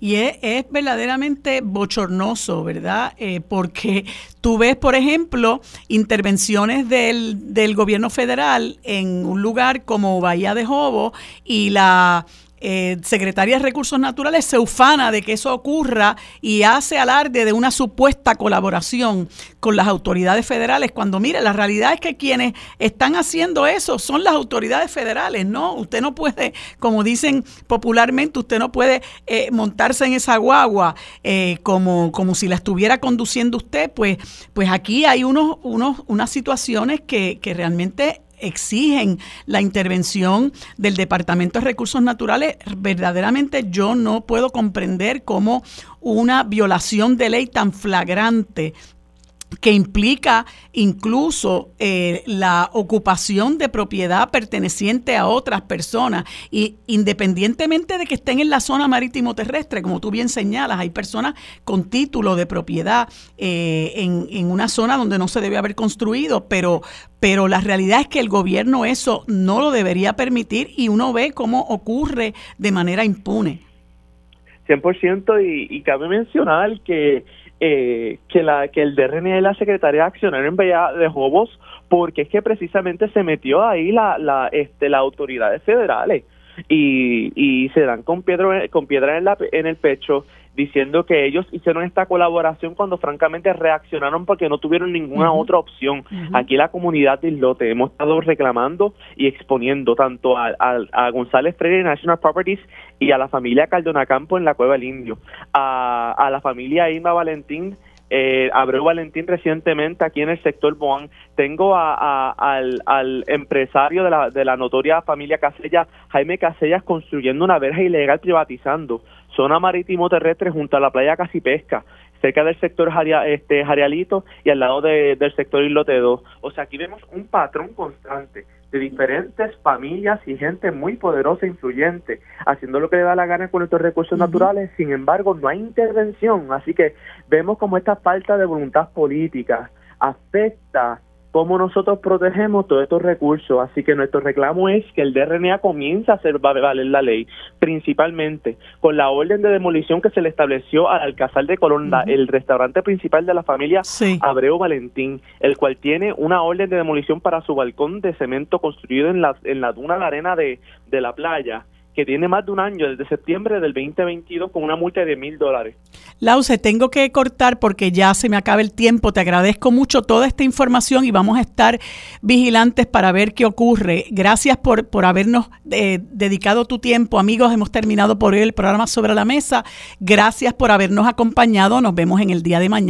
Y es, es, verdaderamente bochornoso, ¿verdad? Eh, porque tú ves, por ejemplo, intervenciones del, del gobierno federal en un lugar como Bahía de Jobo y la eh, secretaria de Recursos Naturales se ufana de que eso ocurra y hace alarde de una supuesta colaboración con las autoridades federales, cuando mire, la realidad es que quienes están haciendo eso son las autoridades federales, ¿no? Usted no puede, como dicen popularmente, usted no puede eh, montarse en esa guagua eh, como, como si la estuviera conduciendo usted, pues, pues aquí hay unos, unos, unas situaciones que, que realmente exigen la intervención del Departamento de Recursos Naturales, verdaderamente yo no puedo comprender cómo una violación de ley tan flagrante que implica incluso eh, la ocupación de propiedad perteneciente a otras personas y independientemente de que estén en la zona marítimo terrestre, como tú bien señalas, hay personas con título de propiedad eh, en, en, una zona donde no se debe haber construido, pero, pero la realidad es que el gobierno eso no lo debería permitir y uno ve cómo ocurre de manera impune. 100% y, y cabe mencionar que eh, que la que el DRN es la Secretaría de Accionario en Bella de Jobos porque es que precisamente se metió ahí la la este las autoridades federales y, y se dan con piedra con piedra en la en el pecho diciendo que ellos hicieron esta colaboración cuando francamente reaccionaron porque no tuvieron ninguna otra opción. Aquí la comunidad de Islote hemos estado reclamando y exponiendo tanto a, a, González Freire National Properties y a la familia Cardona Campo en la Cueva del Indio, a, a la familia Irma Valentín eh, Abreu Valentín recientemente aquí en el sector Boan. Tengo a, al, al, empresario de la, de la notoria familia Casella, Jaime Casellas, construyendo una verja ilegal privatizando zona marítimo terrestre junto a la playa Casipesca cerca del sector este, Jarialito y al lado del sector Islote 2. O sea, aquí vemos un patrón constante de diferentes familias y gente muy poderosa e influyente, haciendo lo que le da la gana con estos recursos naturales, sin embargo no hay intervención, así que vemos como esta falta de voluntad política afecta cómo nosotros protegemos todos estos recursos. Así que nuestro reclamo es que el DRNA comience a hacer valer la ley, principalmente con la orden de demolición que se le estableció al Alcázar de Colón, el restaurante principal de la familia Abreu Valentín, el cual tiene una orden de demolición para su balcón de cemento construido en la, en la duna de arena de, de la playa que tiene más de un año, desde septiembre del 2022, con una multa de mil dólares. Lause, tengo que cortar porque ya se me acaba el tiempo. Te agradezco mucho toda esta información y vamos a estar vigilantes para ver qué ocurre. Gracias por, por habernos eh, dedicado tu tiempo. Amigos, hemos terminado por hoy el programa Sobre la Mesa. Gracias por habernos acompañado. Nos vemos en el día de mañana.